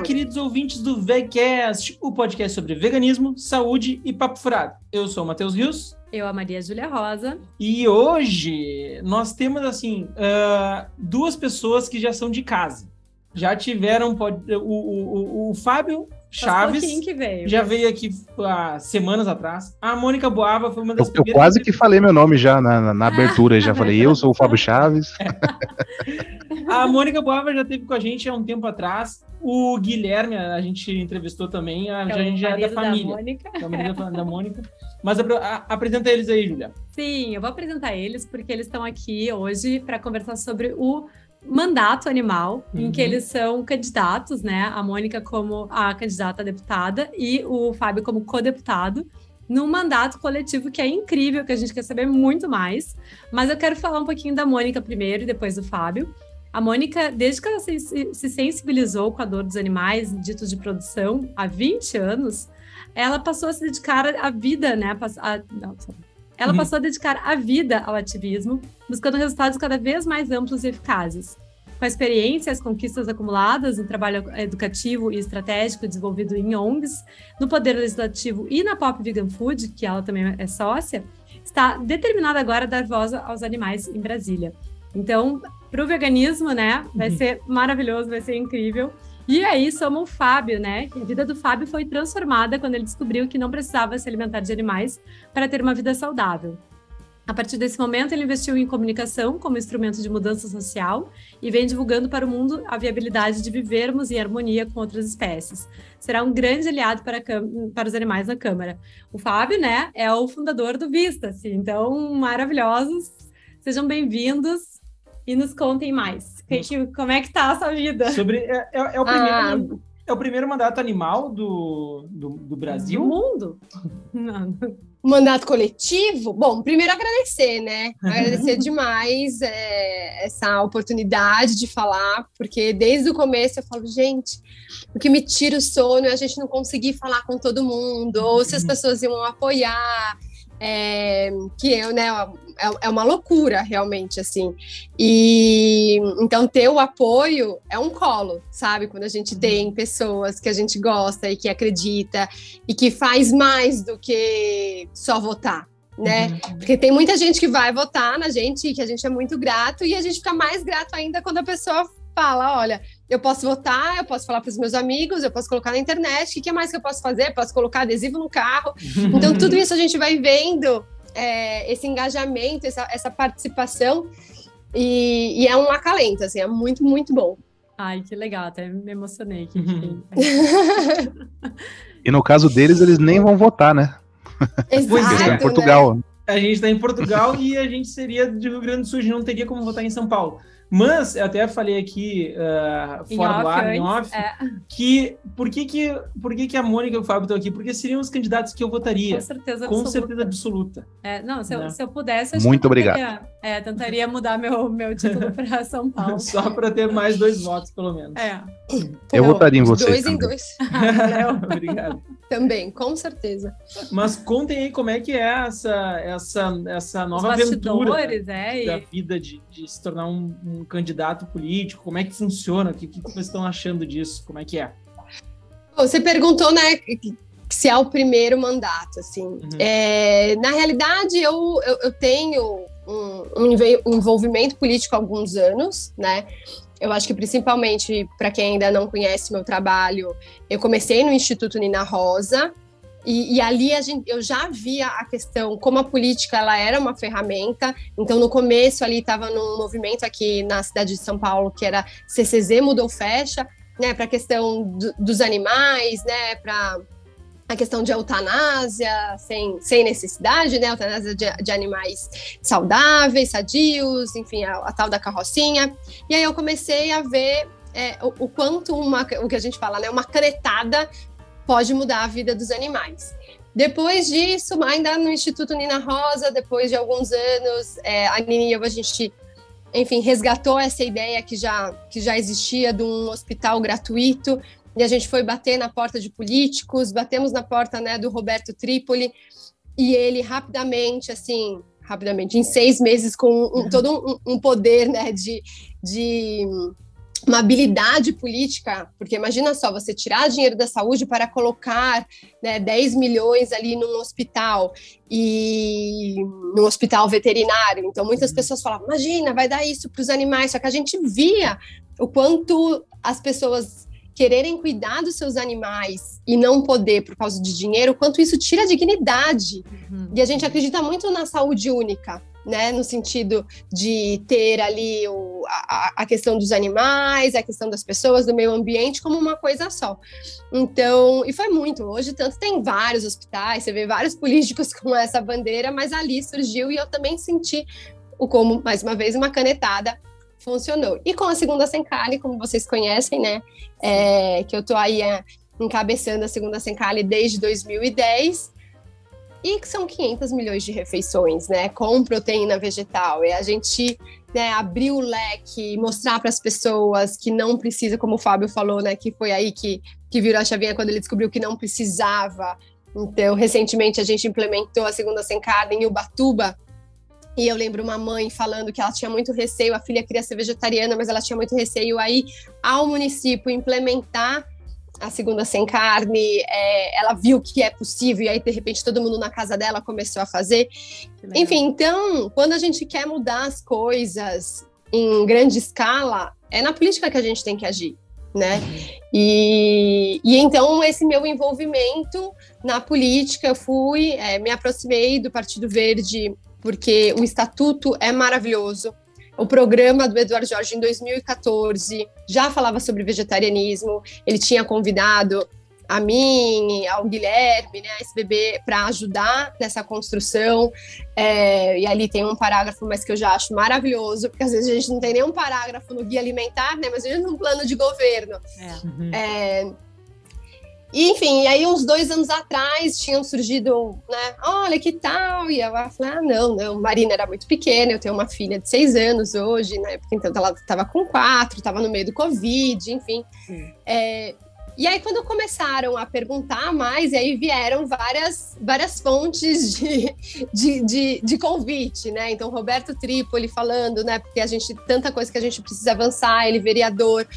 Olá, queridos ouvintes do VegCast, o podcast sobre veganismo, saúde e papo furado. Eu sou o Matheus Rios. Eu, a Maria Júlia Rosa. E hoje nós temos, assim, uh, duas pessoas que já são de casa. Já tiveram o, o, o, o Fábio Chaves que veio, já veio aqui há semanas atrás. A Mônica Boava foi uma das eu, primeiras. Eu quase que falei meu nome já na, na, na abertura, já falei, eu sou o Fábio Chaves. a Mônica Boava já teve com a gente há um tempo atrás. O Guilherme, a gente entrevistou também, a, é a gente já é da família. Da Mônica. Da, da Mônica. Mas a, a, apresenta eles aí, Julia. Sim, eu vou apresentar eles porque eles estão aqui hoje para conversar sobre o mandato animal, uhum. em que uhum. eles são candidatos, né? A Mônica como a candidata a deputada e o Fábio como co-deputado, num mandato coletivo que é incrível, que a gente quer saber muito mais. Mas eu quero falar um pouquinho da Mônica primeiro e depois do Fábio. A Mônica, desde que ela se, se sensibilizou com a dor dos animais ditos de produção há 20 anos, ela passou a se dedicar à vida, né? A, a, não, ela uhum. passou a dedicar a vida ao ativismo, buscando resultados cada vez mais amplos e eficazes. Com a experiência e as conquistas acumuladas no trabalho educativo e estratégico desenvolvido em ONGs, no Poder Legislativo e na Pop Vegan Food, que ela também é sócia, está determinada agora a dar voz aos animais em Brasília. Então, para o veganismo, né, vai uhum. ser maravilhoso, vai ser incrível. E aí somos o Fábio, né? A vida do Fábio foi transformada quando ele descobriu que não precisava se alimentar de animais para ter uma vida saudável. A partir desse momento, ele investiu em comunicação como instrumento de mudança social e vem divulgando para o mundo a viabilidade de vivermos em harmonia com outras espécies. Será um grande aliado para, para os animais na Câmara. O Fábio, né, é o fundador do Vista, assim, então maravilhosos. Sejam bem-vindos e nos contem mais. Que, que, como é que tá a sua vida? Sobre, é, é, é o primeiro, ah. é o primeiro mandato animal do, do, do Brasil? Do mundo? Não. Mandato coletivo? Bom, primeiro agradecer, né? Agradecer demais é, essa oportunidade de falar, porque desde o começo eu falo, gente, o que me tira o sono é a gente não conseguir falar com todo mundo, ou se as uhum. pessoas iam apoiar, é, que eu, né, é, é uma loucura realmente assim. E então ter o apoio é um colo, sabe? Quando a gente tem pessoas que a gente gosta e que acredita e que faz mais do que só votar. Né? Uhum. Porque tem muita gente que vai votar na gente e que a gente é muito grato, e a gente fica mais grato ainda quando a pessoa fala: olha, eu posso votar, eu posso falar para os meus amigos, eu posso colocar na internet, o que, mais que eu posso fazer? posso colocar adesivo no carro. Então, tudo isso a gente vai vendo é, esse engajamento, essa, essa participação, e, e, é um acalento, assim, é muito, muito bom. Ai, que legal, até me emocionei. Que e no caso deles, eles nem vão votar, né? Exato, em Portugal. Né? A gente está em Portugal e a gente seria de Rio Grande do Sul, a gente não teria como votar em São Paulo. Mas eu até falei aqui uh, fora do ar, em off, é. que por que que, por que que a Mônica e o Fábio estão aqui? Porque seriam os candidatos que eu votaria. Com certeza absoluta. Com certeza absoluta. É, não, se eu, né? se eu pudesse, eu Muito obrigado. Tentaria, é, tentaria mudar meu, meu título para São Paulo. Só para ter mais dois votos, pelo menos. É. Eu não, votaria em você. Dois também. em dois. Obrigado. Também, com certeza. Mas contem aí como é que é essa, essa, essa nova aventura é, da vida de, de se tornar um, um, candidato político. Como é que funciona? O que, que vocês estão achando disso? Como é que é? Você perguntou, né, se é o primeiro mandato, assim. Uhum. É, na realidade, eu, eu, eu tenho um, um, envolvimento político há alguns anos, né? Eu acho que principalmente para quem ainda não conhece meu trabalho, eu comecei no Instituto Nina Rosa e, e, ali gente, eu já via a questão como a política ela era uma ferramenta. Então no começo ali estava num movimento aqui na cidade de São Paulo que era CCZ mudou fecha, né, para a questão do, dos animais, né, para a questão de eutanásia sem, sem necessidade, né? Eutanásia de, de animais saudáveis, sadios, enfim, a, a, tal da carrocinha. E aí eu comecei a ver é, o, o, quanto uma, o que a gente fala, né? Uma canetada pode mudar a vida dos animais. Depois disso, ainda no Instituto Nina Rosa, depois de alguns anos, é, a Nini e eu, a gente, enfim, resgatou essa ideia que já, que já existia de um hospital gratuito e a gente foi bater na porta de políticos, batemos na porta né, do Roberto Trípoli, e ele rapidamente, assim, rapidamente, em seis meses, com um, todo um, um, poder né, de, de uma habilidade política, porque imagina só, você tirar dinheiro da saúde para colocar né, 10 milhões ali num hospital e no hospital veterinário. Então, muitas uhum. pessoas falavam, imagina, vai dar isso para os animais, só que a gente via o quanto as pessoas quererem cuidar dos seus animais e não poder por causa de dinheiro, quanto isso tira a dignidade. Uhum. E a gente acredita muito na saúde única né, no sentido de ter ali o, a, a, questão dos animais, a questão das pessoas, do meio ambiente, como uma coisa só. Então, e foi muito. Hoje, tanto tem vários hospitais, você vê vários políticos com essa bandeira, mas ali surgiu e eu também senti o como, mais uma vez, uma canetada funcionou. E com a segunda Sencali, como vocês conhecem, né, é, que eu tô aí é, encabeçando a segunda Sencali desde 2010, e que são 500 milhões de refeições, né, com proteína vegetal. E a gente né, abrir o leque, mostrar para as pessoas que não precisa, como o Fábio falou, né, que foi aí que, que virou a chavinha quando ele descobriu que não precisava. Então, recentemente a gente implementou a segunda sem carne em Ubatuba. E eu lembro uma mãe falando que ela tinha muito receio, a filha queria ser vegetariana, mas ela tinha muito receio aí ao município implementar a segunda sem carne, é, ela viu que é possível, e aí, de repente, todo mundo na casa dela começou a fazer. Enfim, então, quando a gente quer mudar as coisas em grande escala, é na política que a gente tem que agir. Né? Uhum. E, e então esse meu envolvimento na política, eu fui, é, me aproximei do Partido Verde porque o estatuto é maravilhoso, o programa do Eduardo Jorge em 2014 já falava sobre vegetarianismo. Ele tinha convidado a mim, ao Guilherme, né, a SBB, para ajudar nessa construção. É, e ali tem um parágrafo, mas que eu já acho maravilhoso, porque às vezes a gente não tem nenhum parágrafo no guia alimentar, né, mas a gente tem um plano de governo. É. Uhum. É, e, enfim, e aí uns dois anos atrás tinham surgido, né? Olha que tal. E eu falei, ah, não, não, Marina era muito pequena, eu tenho uma filha de seis anos hoje, né? Porque então ela estava com quatro, estava no meio do Covid, enfim. É, e aí, quando começaram a perguntar mais, e aí vieram várias, várias fontes de, de, de, de, convite, né? Então, Roberto Tripoli falando, né? Porque a gente, tanta coisa que a gente precisa avançar, ele vereador,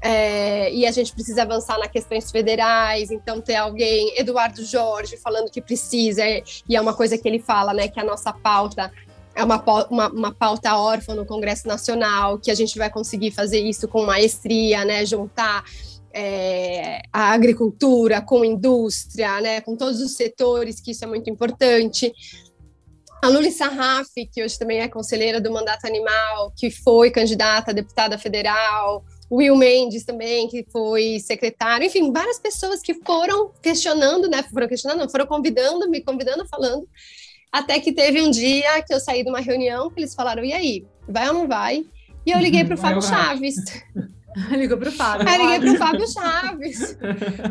é, e a gente precisa avançar nas questões federais, então ter alguém, Eduardo Jorge, falando que precisa, e é uma coisa que ele fala, né, que a nossa pauta é uma, uma, uma, pauta órfã no Congresso Nacional, que a gente vai conseguir fazer isso com maestria, né, juntar é, a agricultura com indústria, né, com todos os setores, que isso é muito importante. A Luli Sarraf, que hoje também é conselheira do Mandato Animal, que foi candidata a deputada federal, Will Mendes também, que foi secretário, enfim, várias pessoas que foram questionando, né? Foram questionando, não, foram convidando, me convidando, falando. Até que teve um dia que eu saí de uma reunião que eles falaram: e aí, vai ou não vai? E eu liguei para o Fábio Chaves. Ligou para o Fábio. Aí liguei para o Fábio Chaves,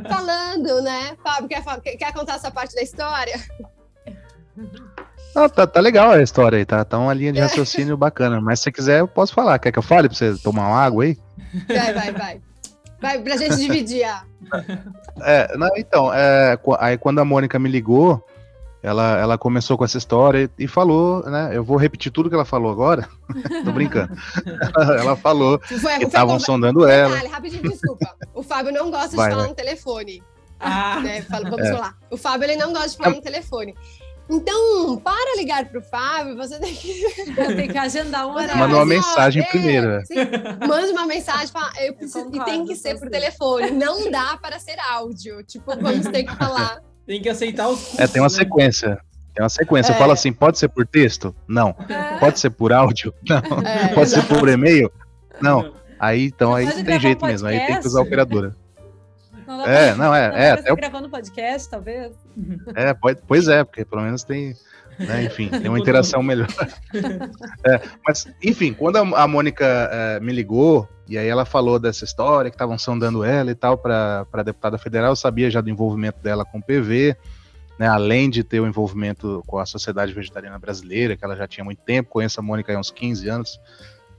falando, né? Fábio, quer, quer contar essa parte da história? Ah, tá, tá legal a história aí, tá, tá uma linha de raciocínio bacana. Mas se você quiser, eu posso falar. Quer que eu fale pra você tomar uma água aí? Vai, vai, vai. Vai, pra gente dividir. a. É, não, então, é, aí quando a Mônica me ligou, ela, ela começou com essa história e, e falou, né? Eu vou repetir tudo que ela falou agora. Tô brincando. ela falou foi, que estavam sondando ela. Detalhe, rapidinho, desculpa. O Fábio não gosta vai, de falar vai. no telefone. Ah. Né? Fala, vamos é. falar. O Fábio ele não gosta de falar é. no telefone. Então, para ligar para o Fábio, você tem que, tem que agendar uma Manda uma mensagem é, primeiro. Sim, manda uma mensagem fala, eu preciso, eu e tem que ser por telefone. Não dá para ser áudio. Tipo, vamos ter que falar. Tem que aceitar os custos, É, tem uma né? sequência. Tem uma sequência. É. Fala assim, pode ser por texto? Não. É. Pode ser por áudio? Não. É, pode exatamente. ser por e-mail? Não. Aí, então, aí tem jeito um mesmo. Aí tem que usar a operadora. Não é, não, é. Não é até... gravando podcast, talvez. É, pode, pois é, porque pelo menos tem. Né, enfim, tem uma interação melhor. é, mas, enfim, quando a, a Mônica é, me ligou, e aí ela falou dessa história, que estavam sondando ela e tal para deputada federal, eu sabia já do envolvimento dela com o PV, né, além de ter o envolvimento com a Sociedade Vegetariana Brasileira, que ela já tinha muito tempo, conheço a Mônica há uns 15 anos,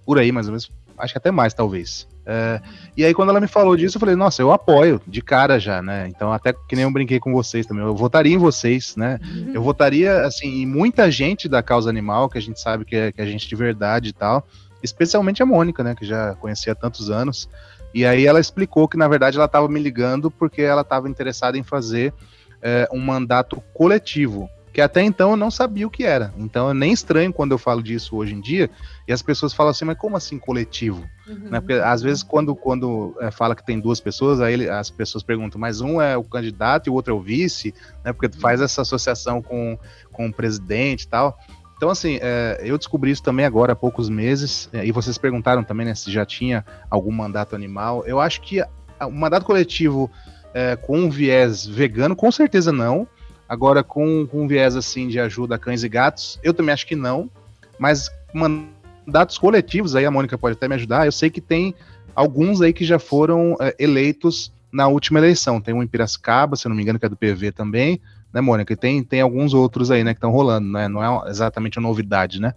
por aí mais ou menos, acho que até mais talvez. É, e aí, quando ela me falou disso, eu falei, nossa, eu apoio de cara já, né? Então, até que nem eu brinquei com vocês também, eu votaria em vocês, né? Uhum. Eu votaria, assim, em muita gente da causa animal, que a gente sabe que é, que é gente de verdade e tal. especialmente a Mônica, né, que já conhecia há tantos anos. E aí ela explicou que, na verdade, ela estava me ligando porque ela estava interessada em fazer é, um mandato coletivo, que até então eu não sabia o que era. Então é nem estranho quando eu falo disso hoje em dia, e as pessoas falam assim, mas como assim coletivo? Uhum. Né? Porque às vezes quando, quando é, fala que tem duas pessoas, aí as pessoas perguntam, mas um é o candidato e o outro é o vice, né? Porque faz essa associação com, com o presidente e tal. Então, assim, é, eu descobri isso também agora há poucos meses, é, e vocês perguntaram também né, se já tinha algum mandato animal. Eu acho que o mandato coletivo é, com um viés vegano, com certeza não. Agora, com, com um viés assim de ajuda a cães e gatos, eu também acho que não. Mas mandatos coletivos, aí a Mônica pode até me ajudar. Eu sei que tem alguns aí que já foram é, eleitos na última eleição. Tem um em Piracicaba, se não me engano, que é do PV também né, Mônica? E tem, tem alguns outros aí, né, que estão rolando, né? Não é exatamente uma novidade, né?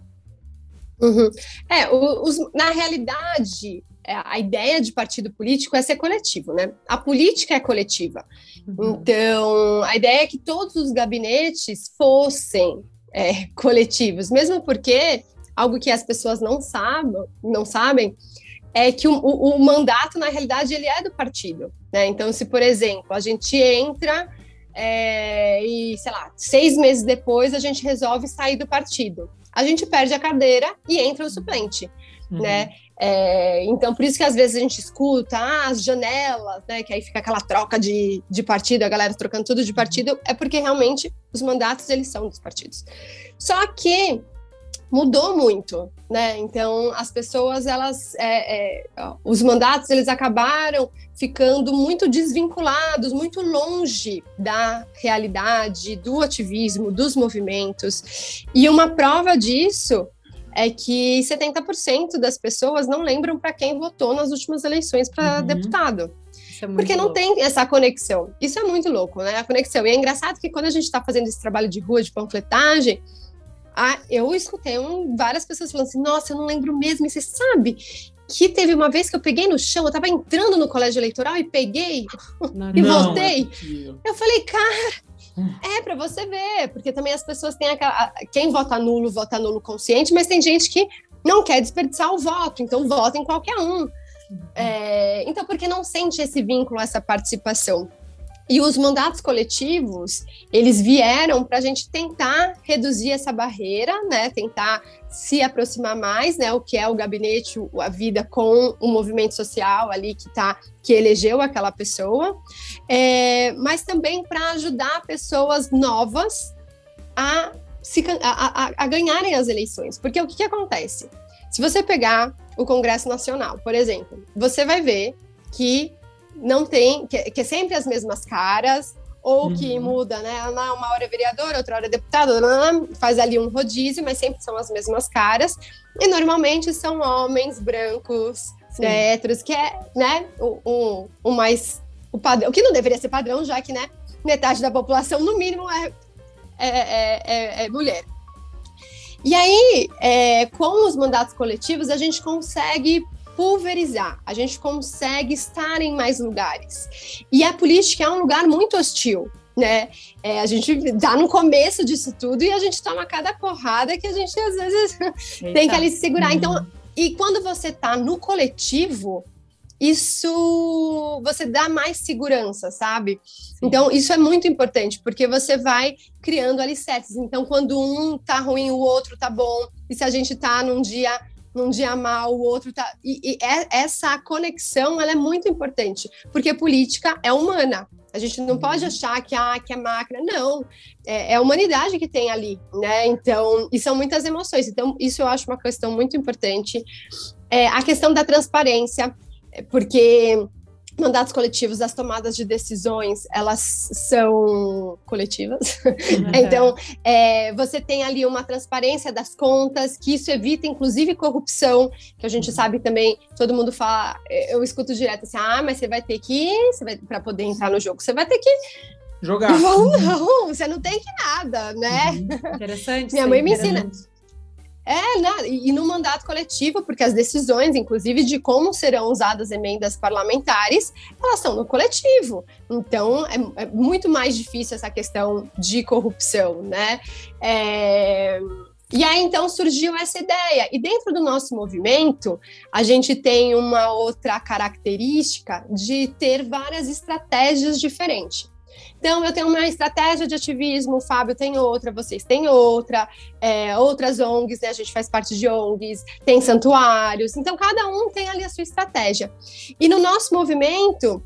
Uhum. É, os, na realidade, a ideia de partido político é ser coletivo, né? A política é coletiva. Uhum. Então, a ideia é que todos os gabinetes fossem é, coletivos, mesmo porque algo que as pessoas não sabem, não sabem é que o, o, o mandato, na realidade, ele é do partido. Né? Então, se, por exemplo, a gente entra é, e, sei lá, seis meses depois a gente resolve sair do partido. A gente perde a cadeira e entra o suplente, uhum. né? É, então, por isso que às vezes a gente escuta ah, as janelas, né? Que aí fica aquela troca de, de partido, a galera trocando tudo de partido, é porque realmente os mandatos eles são dos partidos. Só que mudou muito, né? Então as pessoas, elas, é, é, os mandatos, eles acabaram ficando muito desvinculados, muito longe da realidade, do ativismo, dos movimentos. E uma prova disso é que 70% das pessoas não lembram para quem votou nas últimas eleições para uhum. deputado. É porque não louco. tem essa conexão. Isso é muito louco, né? A conexão. E é engraçado que quando a gente está fazendo esse trabalho de rua, de panfletagem, ah, eu escutei um, várias pessoas falando assim: nossa, eu não lembro mesmo. E você sabe que teve uma vez que eu peguei no chão, eu estava entrando no colégio eleitoral e peguei não, e voltei. Não eu falei, cara, é para você ver, porque também as pessoas têm aquela. Quem vota nulo, vota nulo consciente, mas tem gente que não quer desperdiçar o voto, então vota em qualquer um. É, então, porque não sente esse vínculo, essa participação? E os mandatos coletivos, eles vieram para a gente tentar reduzir essa barreira, né? Tentar se aproximar mais, né? O que é o gabinete, a vida com o movimento social ali que tá, que elegeu aquela pessoa, é, mas também para ajudar pessoas novas a, se, a, a, a, ganharem as eleições. Porque o que, que acontece? Se você pegar o Congresso Nacional, por exemplo, você vai ver que não tem, que, que é sempre as mesmas caras, ou uhum. que muda, né? Ah, uma hora é vereador, outra hora é deputado, faz ali um rodízio, mas sempre são as mesmas caras. E normalmente são homens brancos, né, héteros, que é, né, o, o, o, mais o padrão, o que não deveria ser padrão, já que, né, metade da população, no mínimo, é, é, é, é, é mulher. E aí, é, com os mandatos coletivos, a gente consegue pulverizar, a gente consegue estar em mais lugares. E a política é um lugar muito hostil, né? É, a gente dá no começo disso tudo e a gente toma cada porrada que a gente às vezes tem que ali se segurar. Então, uhum. e quando você está no coletivo, isso você dá mais segurança, sabe? Então, isso é muito importante, porque você vai criando alicerces. Então, quando um tá ruim, o outro tá bom. E se a gente tá num dia num dia mal, o outro tá. E, e é, essa conexão ela é muito importante, porque política é humana. A gente não pode uhum. achar que, ah, que é máquina. Não, é, é, a humanidade que tem ali, né? Então, e são muitas emoções. Então, isso eu acho uma questão muito importante. É, a questão da transparência, porque mandatos coletivos, as tomadas de decisões, elas são coletivas. Uhum. então, é, você tem ali uma transparência das contas, que isso evita, inclusive, corrupção, que a gente uhum. sabe também, todo mundo fala, eu escuto direto assim, ah, mas você vai ter que, para poder entrar no jogo, você vai ter que jogar. Não, não, você não tem que nada, né? Uhum. Interessante. Minha mãe me ensina. É, né? E, no mandato coletivo, porque as decisões, inclusive, de como serão usadas emendas parlamentares, elas são no coletivo. Então, é, é muito mais difícil essa questão de corrupção, né? É... E aí então surgiu essa ideia. E dentro do nosso movimento, a gente tem uma outra característica de ter várias estratégias diferentes. Então, eu tenho uma estratégia de ativismo, o Fábio tem outra, vocês têm outra, é, outras ONGs, né? A gente faz parte de ONGs, tem santuários. Então, cada um tem ali a sua estratégia. E no nosso movimento,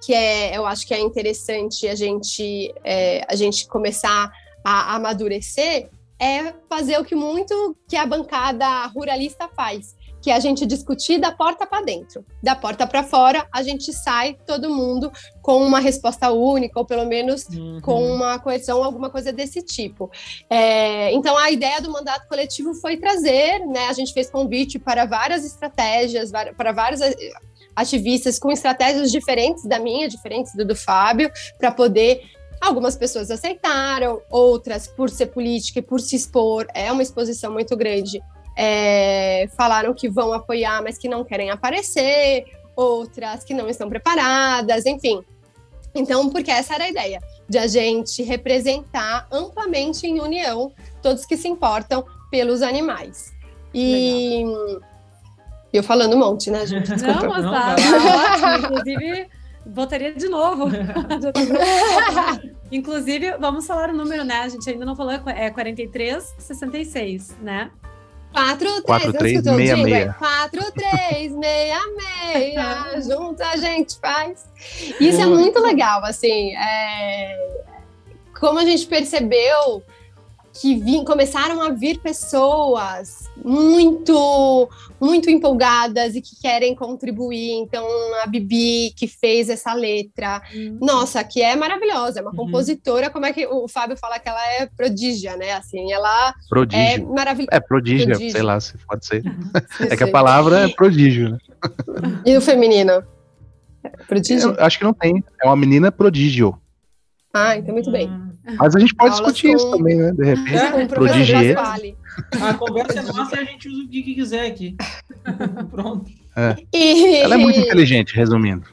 que é, eu acho que é interessante a gente, é, a gente começar a amadurecer, é fazer o que muito que a bancada ruralista faz, que é a gente discutir da porta para dentro. Da porta para fora, a gente sai todo mundo com uma resposta única, ou pelo menos uhum. com uma coesão, alguma coisa desse tipo. É, então, a ideia do mandato coletivo foi trazer, né? A gente fez convite para várias estratégias, para vários eh, ativistas com estratégias diferentes da minha, diferentes do do Fábio, para poder Algumas pessoas aceitaram, outras, por ser política e por se expor, é uma exposição muito grande, é, falaram que vão apoiar, mas que não querem aparecer, outras que não estão preparadas, enfim. Então, porque essa era a ideia, de a gente representar amplamente em união todos que se importam pelos animais. E Legal. eu falando um monte, né, gente? Desculpa. Não, mas tá, tá ótimo. Inclusive, votaria de novo. Inclusive, vamos falar o número, né? A gente ainda não falou, é 43, 66, né? 4366. 4366. Junto a gente faz. Isso é muito legal, assim. É... Como a gente percebeu que vim, começaram a vir pessoas muito muito empolgadas e que querem contribuir. Então, a Bibi, que fez essa letra, uhum. nossa, que é maravilhosa, é uma uhum. compositora, como é que o Fábio fala que ela é prodígia, né? Assim, ela prodígio. é maravilhosa. É prodígia, prodígio. sei lá, se pode ser. é que a palavra é prodígio, né? E o feminino? Prodígio? Eu acho que não tem. É uma menina prodígio. Ah, então muito bem. Mas a gente pode Aulas discutir com... isso também, né? De repente. É, prodigier. A conversa é nossa e a gente usa o que quiser aqui. Pronto. É. E... Ela é muito inteligente, resumindo.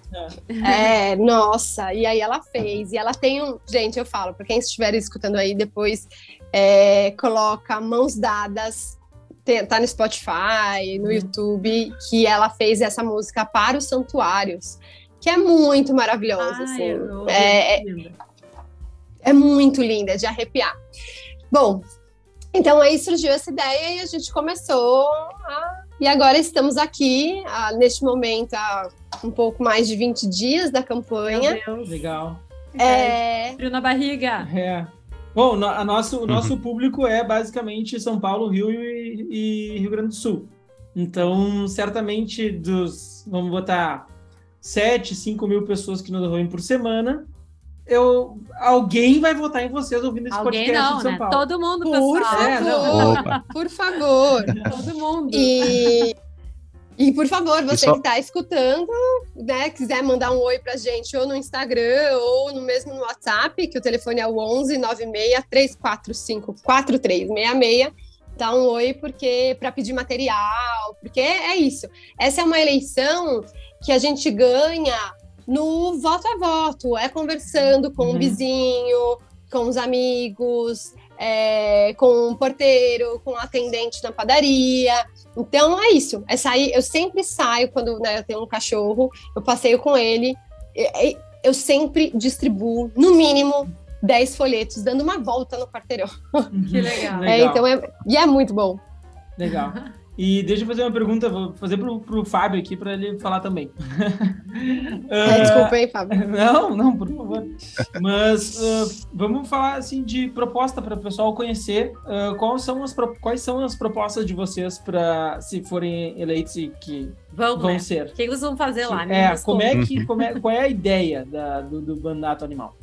É. é, nossa, e aí ela fez. E ela tem um. Gente, eu falo, para quem estiver escutando aí depois, é, coloca mãos dadas. Tem, tá no Spotify, no uhum. YouTube, que ela fez essa música para os santuários, que é muito maravilhosa. Ai, assim. É, é, é muito linda, é de arrepiar. Bom, então aí surgiu essa ideia e a gente começou a... E agora estamos aqui, a, neste momento, há um pouco mais de 20 dias da campanha. Meu Deus, legal. É... Frio na barriga. É. Bom, a nosso, o nosso uhum. público é basicamente São Paulo, Rio e, e Rio Grande do Sul. Então, certamente dos, vamos botar, 7, 5 mil pessoas que nos ouvem por semana, eu, alguém vai votar em vocês ouvindo esse alguém podcast não, de São né? Paulo. Todo mundo, por pessoal. Favor, é, por favor. Todo mundo. E, e por favor, você só... que está escutando, né, quiser mandar um oi pra gente ou no Instagram ou no mesmo no WhatsApp, que o telefone é o 11 96 345 4366. Dá um oi porque para pedir material, porque é isso. Essa é uma eleição que a gente ganha no voto a voto, é conversando com uhum. o vizinho, com os amigos, é, com o porteiro, com o atendente na padaria. Então é isso. É sair. Eu sempre saio quando né, eu tenho um cachorro, eu passeio com ele. Eu sempre distribuo, no mínimo, 10 folhetos, dando uma volta no quarteirão. Que legal. É, então é, e é muito bom. Legal. E deixa eu fazer uma pergunta, vou fazer pro, pro Fábio aqui para ele falar também. É, desculpa aí, Fábio. Não, não, por favor. Mas uh, vamos falar assim de proposta para o pessoal conhecer uh, quais, são as, quais são as propostas de vocês para se forem eleitos e que vão, vão né? ser. O que eles vão fazer lá, né? É, como é que, como é, qual é a ideia da, do, do mandato animal?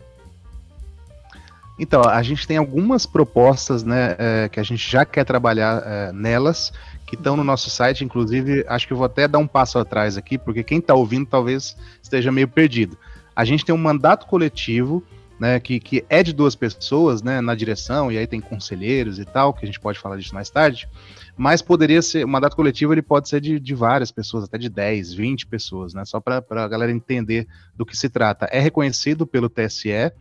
Então, a gente tem algumas propostas né, é, que a gente já quer trabalhar é, nelas que estão no nosso site. Inclusive, acho que eu vou até dar um passo atrás aqui, porque quem está ouvindo talvez esteja meio perdido. A gente tem um mandato coletivo, né, que, que é de duas pessoas, né, na direção, e aí tem conselheiros e tal, que a gente pode falar disso mais tarde, mas poderia ser, o mandato coletivo ele pode ser de, de várias pessoas, até de 10, 20 pessoas, né, só para a galera entender do que se trata. É reconhecido pelo TSE,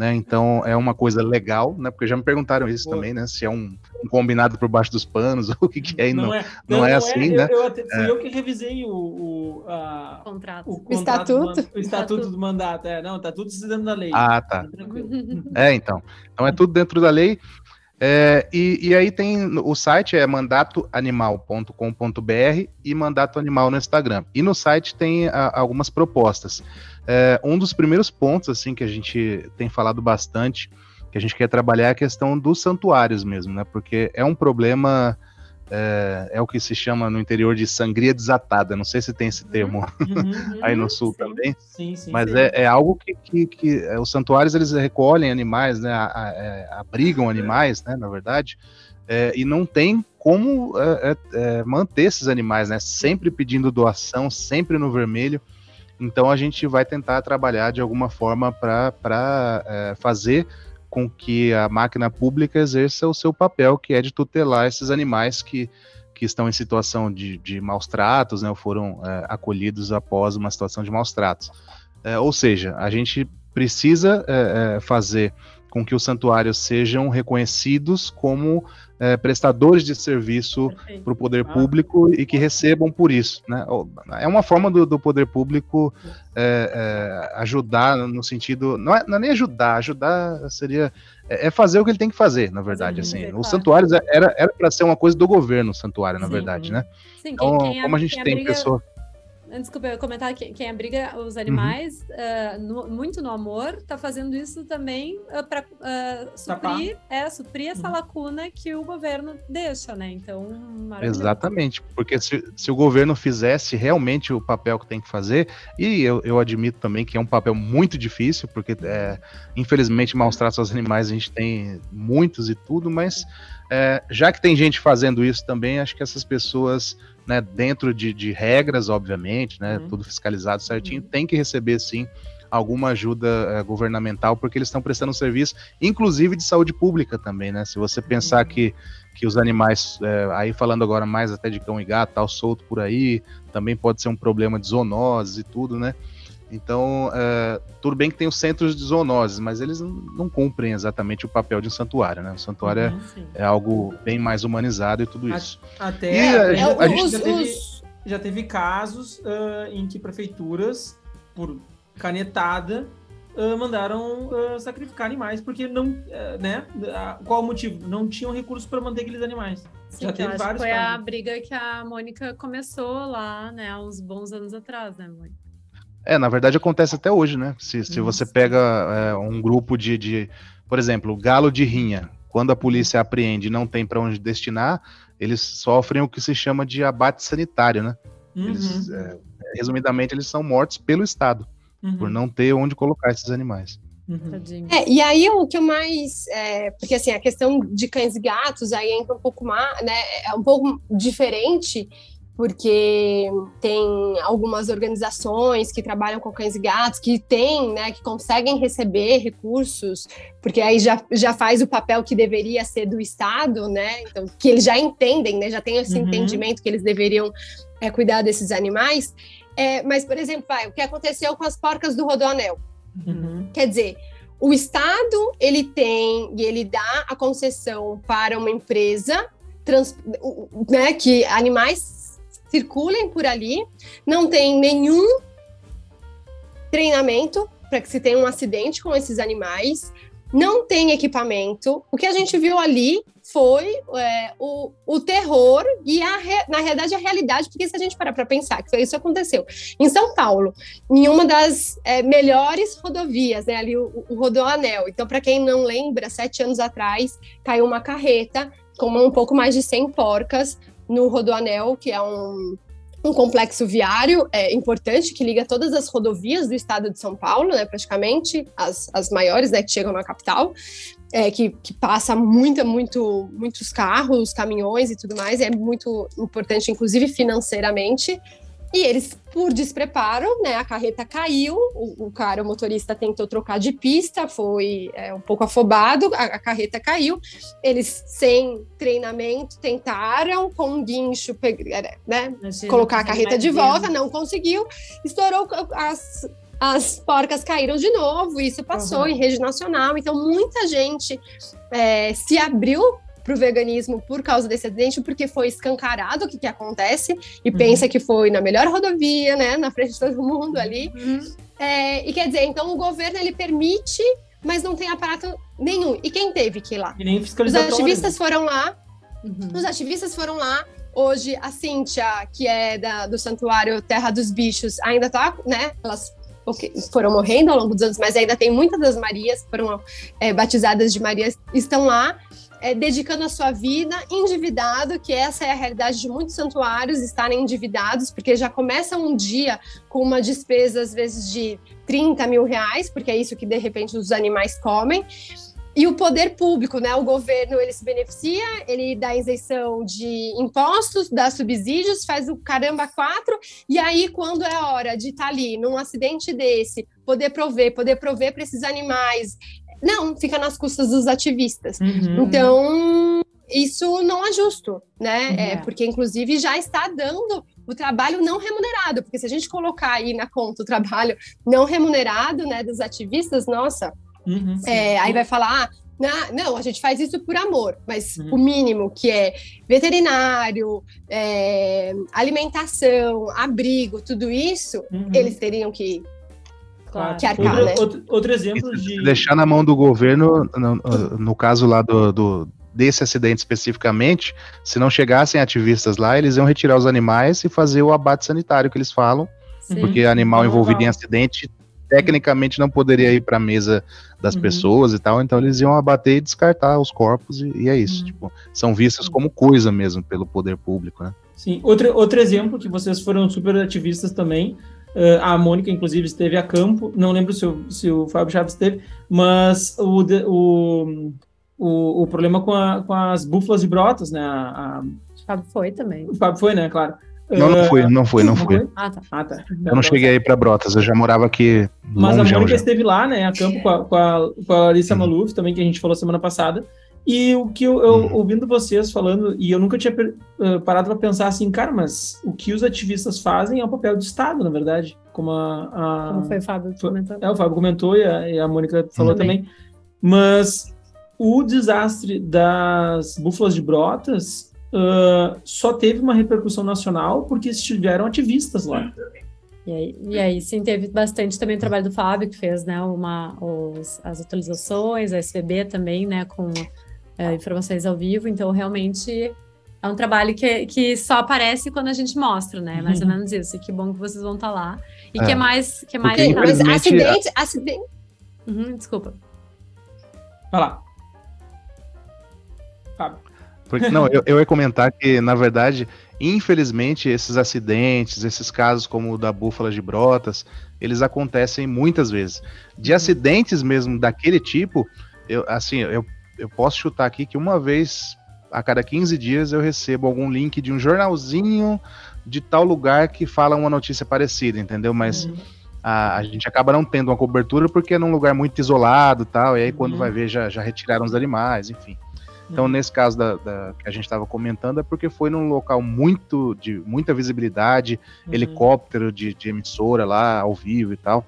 né? Então é uma coisa legal, né? Porque já me perguntaram isso Pô. também, né? Se é um, um, combinado por baixo dos panos, ou o que, que é, e não, não, é, não, não é, é assim, né? Eu, eu até, fui é. eu que revisei o, o, a, contrato. o, contrato estatuto. Do, o estatuto do mandato. É, não, tá tudo dentro da lei. Ah, tá. É, então. Então é tudo dentro da lei. É, e, e, aí tem o site é mandatoanimal.com.br e mandato animal no Instagram. E no site tem a, algumas propostas. É, um dos primeiros pontos assim que a gente tem falado bastante, que a gente quer trabalhar é a questão dos santuários mesmo, né? Porque é um problema é, é, o que se chama no interior de sangria desatada. Não sei se tem esse termo uhum, uhum aí no sul sim, também, sim, sim, mas é, é, algo que, que, que é, os santuários eles recolhem animais, né, a, a, é, abrigam animais, né, na verdade, é, e não tem como é, manter esses animais, né, sempre pedindo doação, sempre no vermelho. Então a gente vai tentar trabalhar de alguma forma para fazer com que a máquina pública exerça o seu papel, que é de tutelar esses animais que, que estão em situação de, de maus tratos, né, ou foram é, acolhidos após uma situação de maus tratos. É, ou seja, a gente precisa é, é fazer com que os santuários sejam reconhecidos como é, prestadores de serviço para o poder ah. público e que recebam por isso. Né? É uma forma do, do poder público é, é, ajudar no sentido. Não é, não é, nem ajudar, ajudar seria. É, é fazer o que ele tem que fazer, na verdade. Sim, assim. Os santuários era para ser uma coisa do governo, o santuário, na Sim. verdade. Né? Sim, então, quem, como a gente tem pessoa Desculpa, eu comentar que quem abriga os animais uhum. uh, no, muito no amor está fazendo isso também uh, ah, para uh, ah, suprir, é, suprir essa uhum. lacuna que o governo deixa, né? Então, Exatamente, porque se, se o governo fizesse realmente o papel que tem que fazer, e eu, eu admito também que é um papel muito difícil, porque é, infelizmente maus tratos aos animais a gente tem muitos e tudo, mas é, já que tem gente fazendo isso também, acho que essas pessoas né, dentro de, de regras, obviamente, né, uhum. tudo fiscalizado certinho, uhum. tem que receber sim alguma ajuda é, governamental, porque eles estão prestando serviço, inclusive de saúde pública também, né? Se você pensar uhum. que, que os animais, é, aí falando agora mais até de cão e gato, tal, solto por aí, também pode ser um problema de zoonoses e tudo, né? Então, é, tudo bem que tem os centros de zoonoses, mas eles não cumprem exatamente o papel de um santuário, né? O santuário uhum, é, é, algo bem mais humanizado e tudo isso. Até e a, a, a, gente já teve, já teve casos uh, em que prefeituras, por canetada, uh, mandaram uh, sacrificar animais, porque não, né? Qual o motivo? Não tinham recursos para manter aqueles animais. Sim, já teve vários. Foi casos. a briga que a Mônica começou lá, né? Há uns bons anos atrás, né, Mônica? É, na verdade acontece até hoje, né? Se, se você pega é, um grupo de, de, por exemplo, galo de rinha, quando a polícia apreende e não tem para onde destinar, eles sofrem o que se chama de abate sanitário, né? Uhum. Eles, é, resumidamente, eles são mortos pelo Estado, uhum. por não ter onde colocar esses animais. Uhum. É, e aí o que eu mais. É, porque assim, a questão de cães e gatos aí entra um pouco mais, né? É um pouco diferente porque tem algumas organizações que trabalham com cães e gatos que têm, né, que conseguem receber recursos, porque aí já, já faz o papel que deveria ser do Estado, né, então, que eles já entendem, né, já tem esse uhum. entendimento que eles deveriam é, cuidar desses animais. É, mas, por exemplo, vai, o que aconteceu com as porcas do Rodoanel? Uhum. Quer dizer, o Estado, ele tem e ele dá a concessão para uma empresa trans, né, que animais circulem por ali, não tem nenhum treinamento para que se tenha um acidente com esses animais, não tem equipamento. O que a gente viu ali foi é, o, o terror e, a, na realidade, a realidade, porque se a gente parar para pensar que foi isso que aconteceu em São Paulo, em uma das é, melhores rodovias, né, ali o, o Rodoanel. Então, para quem não lembra, sete anos atrás caiu uma carreta com um pouco mais de 100 porcas no Rodoanel, que é um, um complexo viário é, importante que liga todas as rodovias do estado de São Paulo, né, praticamente, as, as maiores, né, que chegam na capital, é, que, que passa muita, muito, muitos carros, caminhões e tudo mais, é muito importante, inclusive financeiramente, e eles, por despreparo, né, a carreta caiu, o, o cara, o motorista tentou trocar de pista, foi é, um pouco afobado, a, a, carreta caiu. Eles, sem treinamento, tentaram com um guincho né, colocar a carreta de volta, não conseguiu. Estourou as as porcas caíram de novo, isso passou uhum. em rede nacional. Então, muita gente é, se abriu para o veganismo por causa desse acidente, porque foi escancarado o que, que acontece, e uhum. pensa que foi na melhor rodovia, né, na frente de todo mundo ali. Uhum. É, e quer dizer, então o governo ele permite, mas não tem aparato nenhum. E quem teve que ir lá? Os ativistas foram lá, uhum. os ativistas foram lá, Hoje, a Cíntia, que é da, do Santuário Terra dos Bichos, ainda tá, né? Elas foram morrendo ao longo dos anos, mas ainda tem muitas das Marias que foram é, batizadas de Marias, estão lá. É, dedicando a sua vida endividado, que essa é a realidade de muitos santuários, estarem endividados, porque já começa um dia com uma despesa, às vezes, de 30 mil reais, porque é isso que de repente os animais comem. E o poder público, né? O governo ele se beneficia, ele dá isenção de impostos, dá subsídios, faz o caramba quatro, e aí, quando é hora de estar tá ali num acidente desse, poder prover, poder prover para esses animais, não, fica nas custas dos ativistas. Uhum. Então, isso não é justo, né? Uhum. É, porque, inclusive, já está dando o trabalho não remunerado, porque se a gente colocar aí na conta o trabalho não remunerado, né, dos ativistas, nossa Uhum, é, aí vai falar, ah, não, a gente faz isso por amor, mas uhum. o mínimo que é veterinário, é, alimentação, abrigo, tudo isso, uhum. eles teriam que, claro. que arcar, outro, né? Outro, outro exemplo de... Deixar na mão do governo, no, no caso lá do, do, desse acidente especificamente, se não chegassem ativistas lá, eles iam retirar os animais e fazer o abate sanitário que eles falam, Sim. porque animal envolvido em acidente tecnicamente não poderia ir para a mesa das uhum. pessoas e tal, então eles iam abater e descartar os corpos e, e é isso. Uhum. Tipo, são vistas como coisa mesmo pelo poder público, né? Sim. Outro, outro exemplo que vocês foram super ativistas também, a Mônica, inclusive, esteve a campo, não lembro se o, se o Fábio Chaves esteve, mas o, o, o, o problema com, a, com as búfalas de brotas, né? A, a... O Fábio foi também. O Fábio foi, né? Claro. Não, não fui, não fui, não fui. Ah, tá. Ah, tá. Eu não cheguei aí para Brotas, eu já morava aqui. Mas a Mônica esteve lá, né, a campo com a, com a, com a Larissa uhum. Maluf, também, que a gente falou semana passada. E o que eu, eu uhum. ouvindo vocês falando, e eu nunca tinha uh, parado para pensar assim, cara, mas o que os ativistas fazem é um papel de Estado, na verdade. Como a. a como foi o Fábio comentou. É, o Fábio comentou e a, e a Mônica falou também. também. Mas o desastre das búfalas de brotas uh, só teve uma repercussão nacional porque estiveram ativistas lá. E aí, e aí, sim, teve bastante também o trabalho do Fábio, que fez né, uma, os, as atualizações, a SBB também, né, com uh, informações ao vivo. Então, realmente, é um trabalho que, que só aparece quando a gente mostra, né? Mais ou uhum. menos isso. E que bom que vocês vão estar tá lá. E é. que é mais. Que é mais Porque, mas acidente. acidente... Uhum, desculpa. Vai lá. Fábio. Porque, não, eu, eu ia comentar que, na verdade, infelizmente, esses acidentes, esses casos como o da búfala de brotas, eles acontecem muitas vezes. De uhum. acidentes mesmo daquele tipo, eu, assim, eu, eu posso chutar aqui que uma vez a cada 15 dias eu recebo algum link de um jornalzinho de tal lugar que fala uma notícia parecida, entendeu? Mas uhum. a, a, gente acaba não tendo uma cobertura porque é num lugar muito isolado tal, e aí quando uhum. vai ver já, já retiraram os animais, enfim. Então, uhum. nesse caso da, da, que a gente estava comentando, é porque foi num local muito de muita visibilidade, uhum. helicóptero de, de, emissora lá, ao vivo e tal.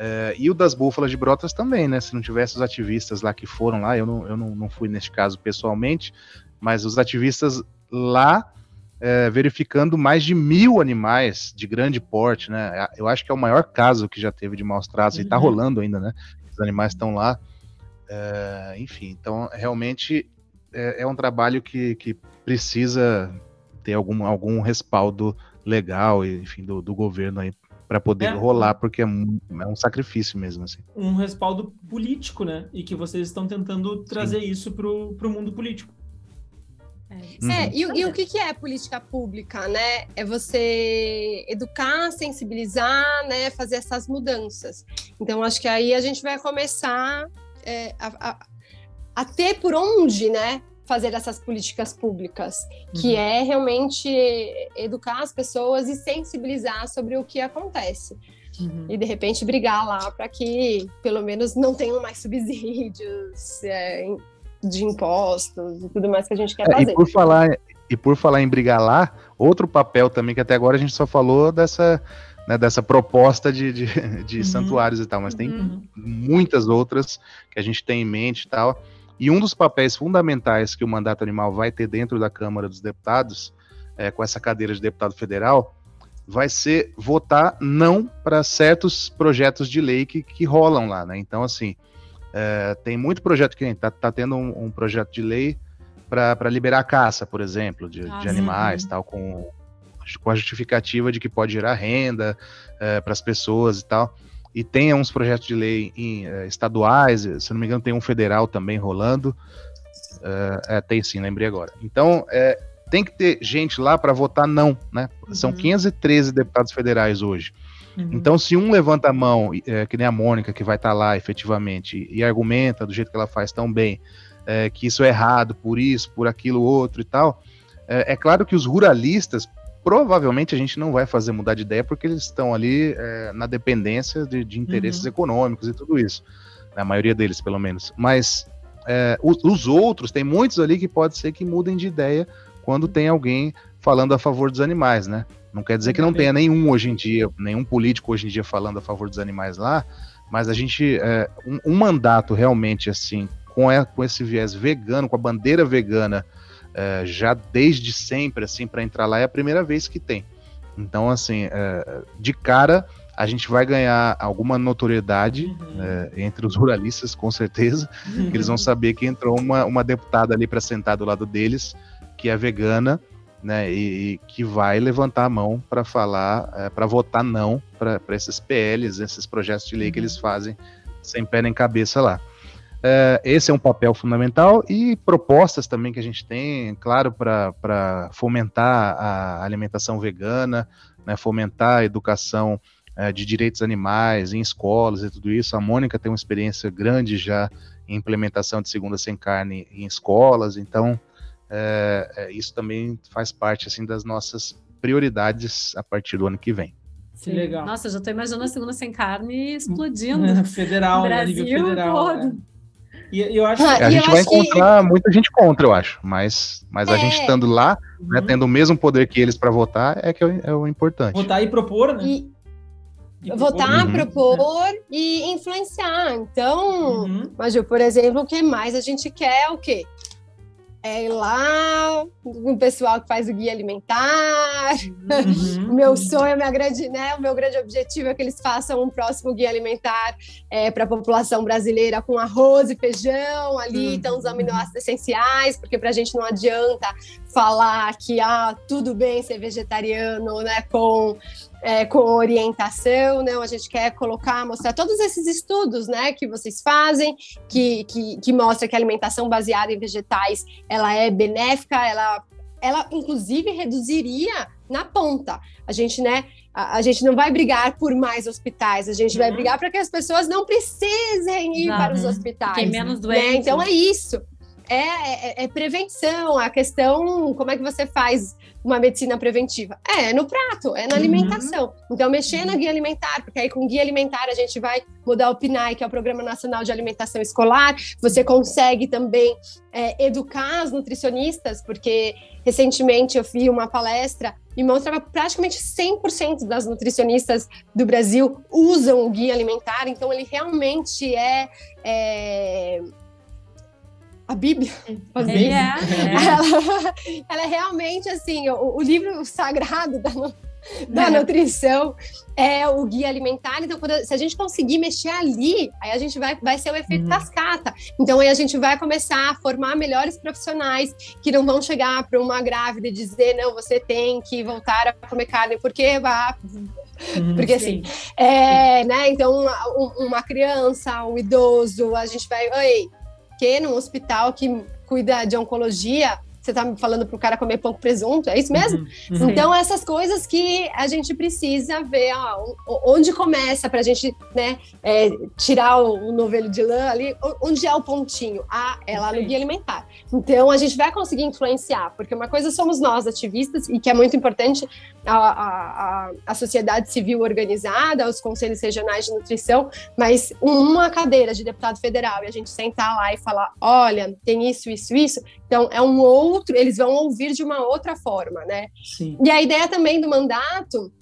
É, e o das búfalas de Brotas também, né? Se não tivesse os ativistas lá que foram lá, eu não, eu não, não fui neste caso pessoalmente, mas os ativistas lá é, verificando mais de mil animais de grande porte, né? Eu acho que é o maior caso que já teve de maus tratos, uhum. e tá uhum. rolando ainda, né? Os animais estão lá. É, enfim, então realmente é, é um trabalho que, que precisa ter algum, algum respaldo legal, enfim, do, do governo aí para poder é, rolar, porque é um, é um, sacrifício mesmo, assim. Um respaldo político, né? E que vocês estão tentando trazer Sim. isso para o mundo político. É, uhum. é e, e, o que, que é política pública, né? É você educar, sensibilizar, né? Fazer essas mudanças. Então, acho que aí a gente vai começar é, a, a, a ter por onde, né, fazer essas políticas públicas, que uhum. é realmente educar as pessoas e sensibilizar sobre o que acontece. Uhum. E de repente brigar lá para que pelo menos não tenham mais subsídios é, de impostos e tudo mais que a gente quer fazer. É, e por falar e por falar em brigar lá, outro papel também que até agora a gente só falou dessa né, dessa proposta de, de, de uhum. santuários e tal, mas tem uhum. muitas outras que a gente tem em mente e tal. E um dos papéis fundamentais que o mandato animal vai ter dentro da Câmara dos Deputados, é, com essa cadeira de deputado federal, vai ser votar não para certos projetos de lei que, que rolam lá, né? Então, assim, é, tem muito projeto que está tá tendo um, um, projeto de lei para liberar a caça, por exemplo, de, ah, de animais, tal, com, com a justificativa de que pode gerar renda é, para as pessoas e tal. E tem uns projetos de lei em, é, estaduais, se não me engano, tem um federal também rolando. É, é tem sim, lembrei agora. Então, é, tem que ter gente lá para votar não, né? Uhum. São 513 deputados federais hoje. Uhum. Então, se um levanta a mão, é, que nem a Mônica, que vai estar tá lá efetivamente, e argumenta do jeito que ela faz tão bem, é, que isso é errado por isso, por aquilo outro e tal, é, é claro que os ruralistas provavelmente a gente não vai fazer mudar de ideia porque eles estão ali é, na dependência de, de interesses uhum. econômicos e tudo isso. A maioria deles, pelo menos. Mas é, os, os, outros, tem muitos ali que pode ser que mudem de ideia quando tem alguém falando a favor dos animais, né? Não quer dizer que não tenha nenhum hoje em dia, nenhum político hoje em dia falando a favor dos animais lá, mas a gente, é, um, um, mandato realmente assim, com, é, com esse viés vegano, com a bandeira vegana, é, já desde sempre, assim, para entrar lá é a primeira vez que tem. Então, assim, é, de cara, a gente vai ganhar alguma notoriedade uhum. é, entre os ruralistas, com certeza, uhum. eles vão saber que entrou uma, uma deputada ali para sentar do lado deles, que é vegana, né, e, e que vai levantar a mão para falar, é, para votar não para esses PLs, esses projetos de lei uhum. que eles fazem sem pé nem cabeça lá. É, esse é um papel fundamental e propostas também que a gente tem, claro, para fomentar a alimentação vegana, né, fomentar a educação é, de direitos animais em escolas e tudo isso. A Mônica tem uma experiência grande já em implementação de segunda sem carne em escolas, então é, é isso também faz parte assim das nossas prioridades a partir do ano que vem. Sim. legal. Nossa, já estou imaginando a segunda sem carne explodindo. federal, Brasil nível federal. Todo. Né? E, eu acho ah, a gente vai encontrar que... muita gente contra, eu acho. Mas, mas é. a gente estando lá, né, uhum. né, tendo o mesmo poder que eles para votar, é que é, é, o importante. Votar e propor, né? E... E votar, uhum. propor e influenciar. Então, uhum. Maju, por exemplo, o que mais a gente quer é o quê? É ir lá com o pessoal que faz o guia alimentar. Uhum. meu sonho, minha grande, né, o meu grande objetivo é que eles façam um próximo guia alimentar é, para a população brasileira com arroz e feijão ali, uhum. então os aminoácidos essenciais, porque para a gente não adianta falar que ah, tudo bem ser vegetariano, né, com é, com orientação, né? A gente quer colocar, mostrar todos esses estudos, né, que vocês fazem, que, que, que mostra que a alimentação baseada em vegetais, ela é benéfica, ela, ela inclusive reduziria na ponta. A gente, né, a, a gente não vai brigar por mais hospitais, a gente uhum. vai brigar para que as pessoas não precisem ir para os hospitais. Tem menos doentes. Né? Então é isso. É, é, é, prevenção, a questão, como é que você faz uma medicina preventiva? É, no prato, é na uhum. alimentação. Então, mexer na guia alimentar, porque aí com guia alimentar a gente vai mudar o PNAE, que é o Programa Nacional de Alimentação Escolar, você consegue também é, educar as nutricionistas, porque recentemente eu vi uma palestra e mostrava praticamente 100% das nutricionistas do Brasil usam o guia alimentar, então ele realmente é, é a Bíblia. A Bíblia. É, é. Ela, ela, é realmente assim, o, o livro sagrado da, da é. nutrição é o guia alimentar. Então, quando, se a gente conseguir mexer ali, aí a gente vai, vai ser o efeito uhum. cascata. Então, aí a gente vai começar a formar melhores profissionais que não vão chegar para uma grávida e dizer, não, você tem que voltar a comer carne, porque vai. Uhum, porque assim, é, né? Então, uma, uma criança, um idoso, a gente vai, oi, que num hospital que cuida de oncologia, você está me falando para o cara comer pão com presunto, é isso mesmo? Uhum, uhum. Então, essas coisas que a gente precisa ver ó, onde começa para a gente né, é, tirar o, o, novelo de lã ali, onde é o pontinho? Ah, é lá no guia alimentar. Então, a gente vai conseguir influenciar, porque uma coisa somos nós, ativistas, e que é muito importante a, a, a sociedade civil organizada, os conselhos regionais de nutrição, mas uma cadeira de deputado federal e a gente sentar lá e falar: olha, tem isso, isso, isso. Então, é um outro, eles vão ouvir de uma outra forma, né? Sim. E a ideia também do mandato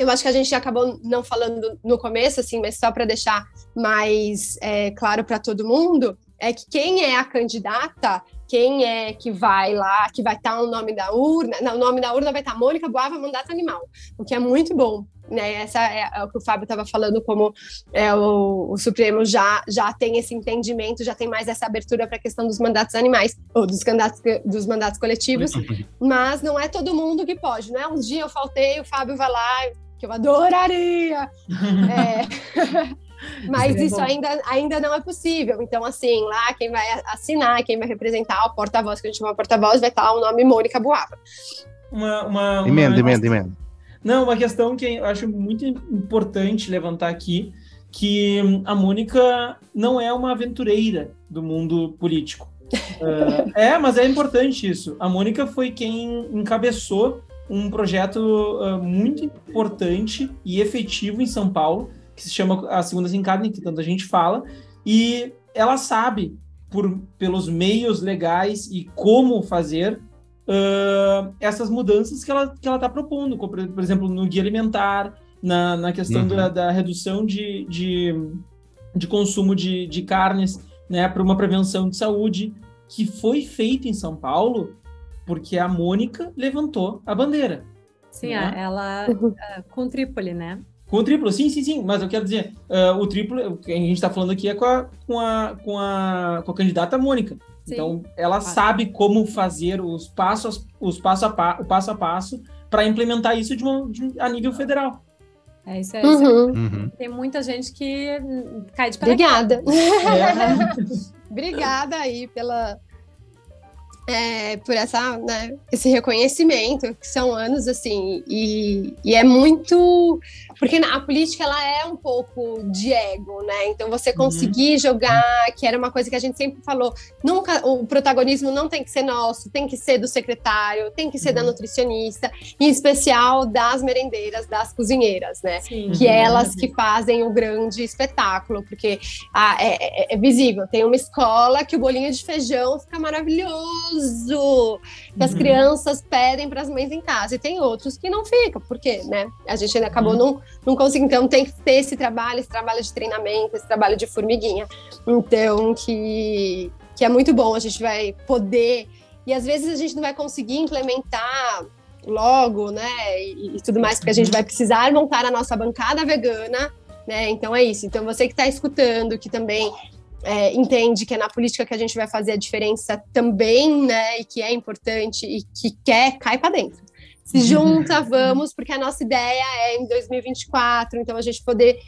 eu acho que a gente acabou não falando no começo, assim, mas só para deixar mais é, claro para todo mundo, é que quem é a candidata, quem é que vai lá, que vai estar tá o nome da urna, não, o nome da urna vai estar tá Mônica Boava, mandato animal, o que é muito bom. Né, essa é, é o que o Fábio estava falando, como é, o, o, Supremo já, já tem esse entendimento, já tem mais essa abertura para a questão dos mandatos animais, ou dos mandatos, dos mandatos coletivos, mas não é todo mundo que pode, não é? Um dia eu faltei, o Fábio vai lá, que eu adoraria. é, mas isso, isso ainda, ainda não é possível. Então, assim, lá quem vai assinar, quem vai representar o porta-voz, que a gente chama porta-voz, vai estar o nome Mônica Boava. Uma, uma, uma... Emenda, emenda, emenda. Não, uma questão que eu acho muito importante levantar aqui, que a Mônica não é uma aventureira do mundo político. uh, é, mas é importante isso. A Mônica foi quem encabeçou um projeto uh, muito importante e efetivo em São Paulo, que se chama a Segunda Desencarne, que tanta gente fala, e ela sabe, por, pelos meios legais e como fazer, uh, essas mudanças que ela está que ela tá propondo, como, por exemplo, no guia alimentar, na, na questão uhum. da, da, redução de, de, de consumo de, de carnes, né, para uma prevenção de saúde, que foi feito em São Paulo porque a Mônica levantou a bandeira. Sim, né? ela uh, com Trípoli, né? Com o triplo, sim, sim, sim. Mas eu quero dizer, uh, o triplo, o que a gente está falando aqui é com a, com a, com a, com a candidata Mônica. Sim. Então, ela ah. sabe como fazer os passos, os passo a, pa, o passo a passo para implementar isso de, uma, de, a nível federal. É isso aí. Uhum. Uhum. Tem muita gente que cai de paraquedas. Obrigada. É. Obrigada aí pela, é, por essa, né, esse reconhecimento, que são anos assim, e, e é muito. Porque a política ela é um pouco de ego, né? Então você uhum. conseguir uhum. jogar, que era uma coisa que a gente sempre falou, nunca o protagonismo não tem que ser nosso, tem que ser do secretário, tem que ser uhum. da nutricionista, em especial das merendeiras, das cozinheiras, né? Sim. Que uhum. elas que fazem o grande espetáculo, porque ah, é, é, é visível. Tem uma escola que o bolinho de feijão fica maravilhoso que as uhum. crianças pedem para as mães em casa. E tem outros que não ficam, porque né, a gente ainda acabou uhum. não, não conseguindo. Então tem que ter esse trabalho, esse trabalho de treinamento, esse trabalho de formiguinha. Então, que, que é muito bom. A gente vai poder. E às vezes a gente não vai conseguir implementar logo, né? E, e tudo mais, porque a gente vai precisar montar a nossa bancada vegana. Né? Então é isso. Então você que está escutando, que também é, entende que é na política que a gente vai fazer a diferença também, né? E que é importante e que quer, cai para dentro. Se junta, vamos, porque a nossa ideia é em 2024, então a gente poder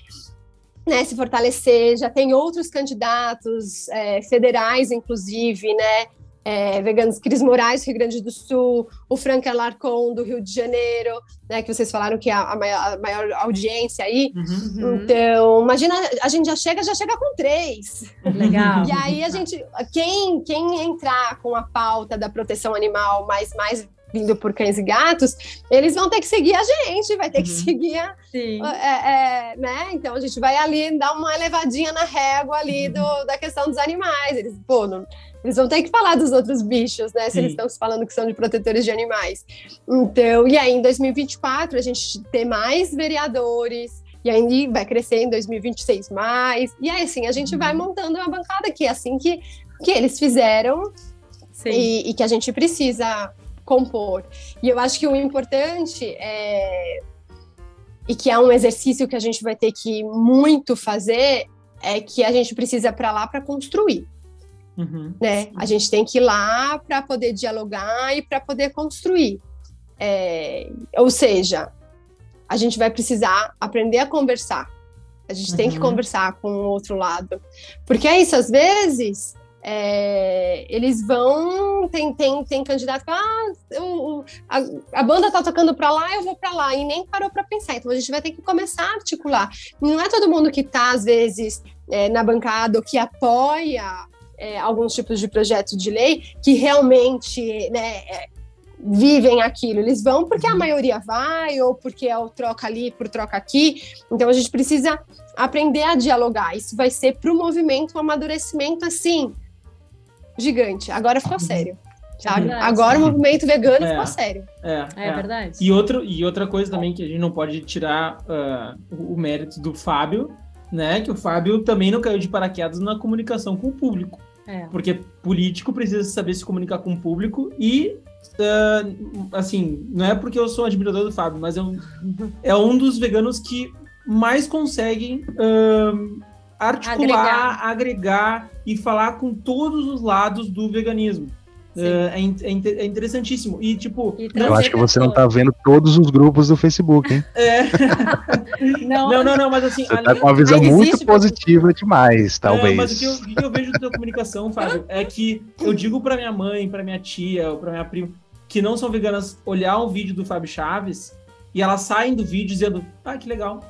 né, se fortalecer. Já tem outros candidatos é, federais, inclusive, né? É, Veganos Cris Moraes, Rio Grande do Sul, o Frank Alarcon, do Rio de Janeiro, né, que vocês falaram que é a, maior, a maior audiência aí. Uhum, uhum. Então, imagina, a gente já chega, já chega com três. Legal. E aí a gente, quem, quem entrar com a pauta da proteção animal mais, mais vindo por cães e gatos, eles vão ter que seguir a gente, vai ter uhum. que seguir a, é, é, né? Então a gente vai ali dar uma elevadinha na régua ali uhum. do, da questão dos animais. Eles, pô, não, eles vão ter que falar dos outros bichos, né? Se Sim. eles estão falando que são de protetores de animais. Então, e aí em 2024 a gente ter mais vereadores, e aí vai crescer em 2026 mais. E aí, assim, a gente vai uhum. montando uma bancada que é assim que, que eles fizeram e, e, que a gente precisa compor. E eu acho que o importante é. E que é um exercício que a gente vai ter que muito fazer, é que a gente precisa para lá para construir. Uhum. Né? A gente tem que ir lá para poder dialogar e para poder construir. É, ou seja, a gente vai precisar aprender a conversar. A gente uhum. tem que uhum. conversar com o outro lado. Porque é isso, às vezes, é, eles vão. Tem, tem, tem candidato que ah, eu, a, a, banda tá tocando para lá, eu vou para lá, e nem parou para pensar. Então a gente vai ter que começar a articular. Não é todo mundo que tá, às vezes, é, na bancada ou que apoia é, alguns tipos de projetos de lei que realmente né, é, vivem aquilo. Eles vão porque a uhum. maioria vai, ou porque é o troca ali por troca aqui. Então a gente precisa aprender a dialogar. Isso vai ser para o movimento um amadurecimento assim gigante. Agora ficou uhum. sério. Sabe? Agora o movimento vegano é, ficou sério. É, é, é, verdade. E, outro, e outra coisa também que a gente não pode tirar uh, o mérito do Fábio, né? Que o Fábio também não caiu de paraquedas na comunicação com o público. É. Porque político precisa saber se comunicar com o público e uh, assim, não é porque eu sou um admirador do Fábio, mas é um, é um dos veganos que mais conseguem uh, articular, agregar. agregar. e falar com todos os lados do veganismo. Uh, é, é, é, interessantíssimo. E, tipo. E eu acho que você não tá vendo todos os grupos do Facebook, hein? É. não, não, não, não, mas assim. Você tá com uma visão muito positiva demais, talvez. É, mas o que, eu, o que eu vejo da comunicação, Fábio, é que eu digo pra minha mãe, pra minha tia, ou pra minha prima, que não são veganas, olhar um vídeo do Fábio Chaves e elas saem do vídeo dizendo: ah, que legal.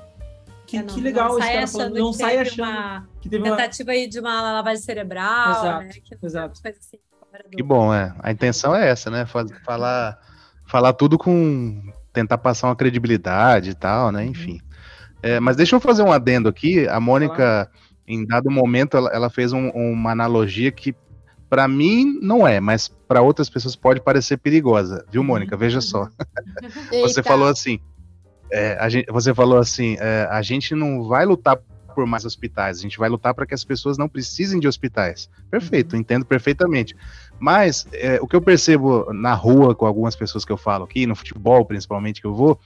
Que, é, não, que legal não sai achando não sai achando uma que teve tentativa uma... aí de uma lavagem cerebral, exato, né? Que, exato. Assim, que bom, é. A intenção é essa, né? Falar, falar tudo com tentar passar uma credibilidade e tal, né? Uhum. Enfim. É, mas deixa eu fazer um adendo aqui. A Mônica, em dado momento, ela, ela fez um, uma analogia que para mim não é, mas para outras pessoas pode parecer perigosa, viu, Mônica? Veja só. você falou assim, é, gente, você falou assim, é, a gente não vai lutar por mais hospitais, a gente vai lutar para que as pessoas não precisem de hospitais. Perfeito, uhum. entendo perfeitamente. Mas é, o que eu percebo na rua com algumas pessoas que eu falo aqui, no futebol principalmente que eu vou,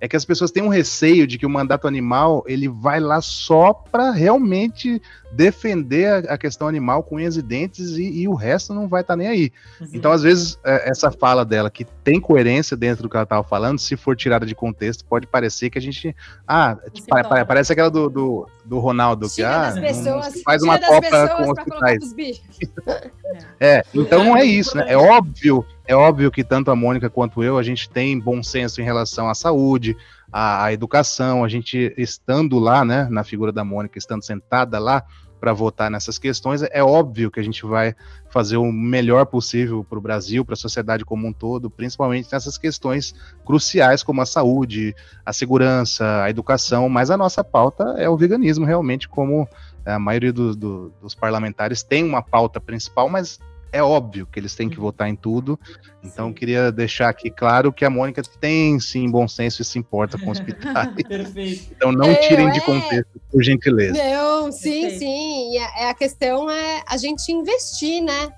é que as pessoas têm um receio de que o mandato animal ele vai lá só para realmente defender a, questão animal com unhas e dentes e, e o resto não vai estar tá nem aí. Uhum. Então, às vezes, é, essa fala dela, que tem coerência dentro do que ela estava falando, se for tirada de contexto, pode parecer que a gente. Ah, tipo, pa, parece aquela do, do, do Ronaldo, que ah, pessoas, faz uma copa com hospitais. é, então não é isso, né? É óbvio é óbvio que tanto a Mônica quanto eu, a gente tem bom senso em relação à saúde, à, à educação, a gente estando lá, né, na figura da Mônica, estando sentada lá para votar nessas questões, é óbvio que a gente vai fazer o melhor possível para o Brasil, para a sociedade como um todo, principalmente nessas questões cruciais como a saúde, a segurança, a educação, mas a nossa pauta é o veganismo, realmente, como a maioria do, do, dos parlamentares tem uma pauta principal, mas é óbvio que eles têm que uhum. votar em tudo. Então, queria deixar aqui claro que a Mônica tem sim bom senso e se importa com hospitais. Perfeito. Então, não tirem de é. contexto, por gentileza. Não, sim, Perfeito. sim. A, a questão é a gente investir, né?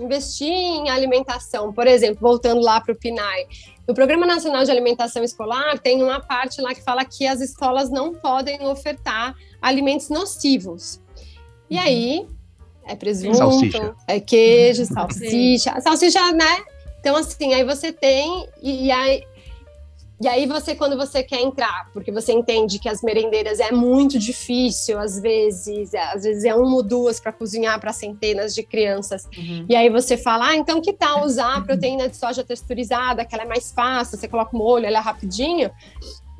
Investir em alimentação. Por exemplo, voltando lá para o PNAE. No Programa Nacional de Alimentação Escolar, tem uma parte lá que fala que as escolas não podem ofertar alimentos nocivos. E uhum. aí, é presunto, salsicha. é queijo, salsicha. Salsicha, né? Então, assim, aí você tem, e, e, aí. E aí você, quando você quer entrar, porque você entende que as merendeiras é muito difícil, às vezes, às vezes é uma ou duas para cozinhar para centenas de crianças. Uhum. E aí você fala, ah, então que tal usar a proteína de soja texturizada, que ela é mais fácil, você coloca o molho, ela é rapidinho.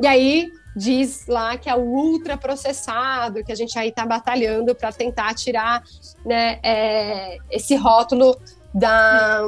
E aí diz lá que é o ultraprocessado, que a gente aí está batalhando para tentar tirar né, é, esse rótulo da,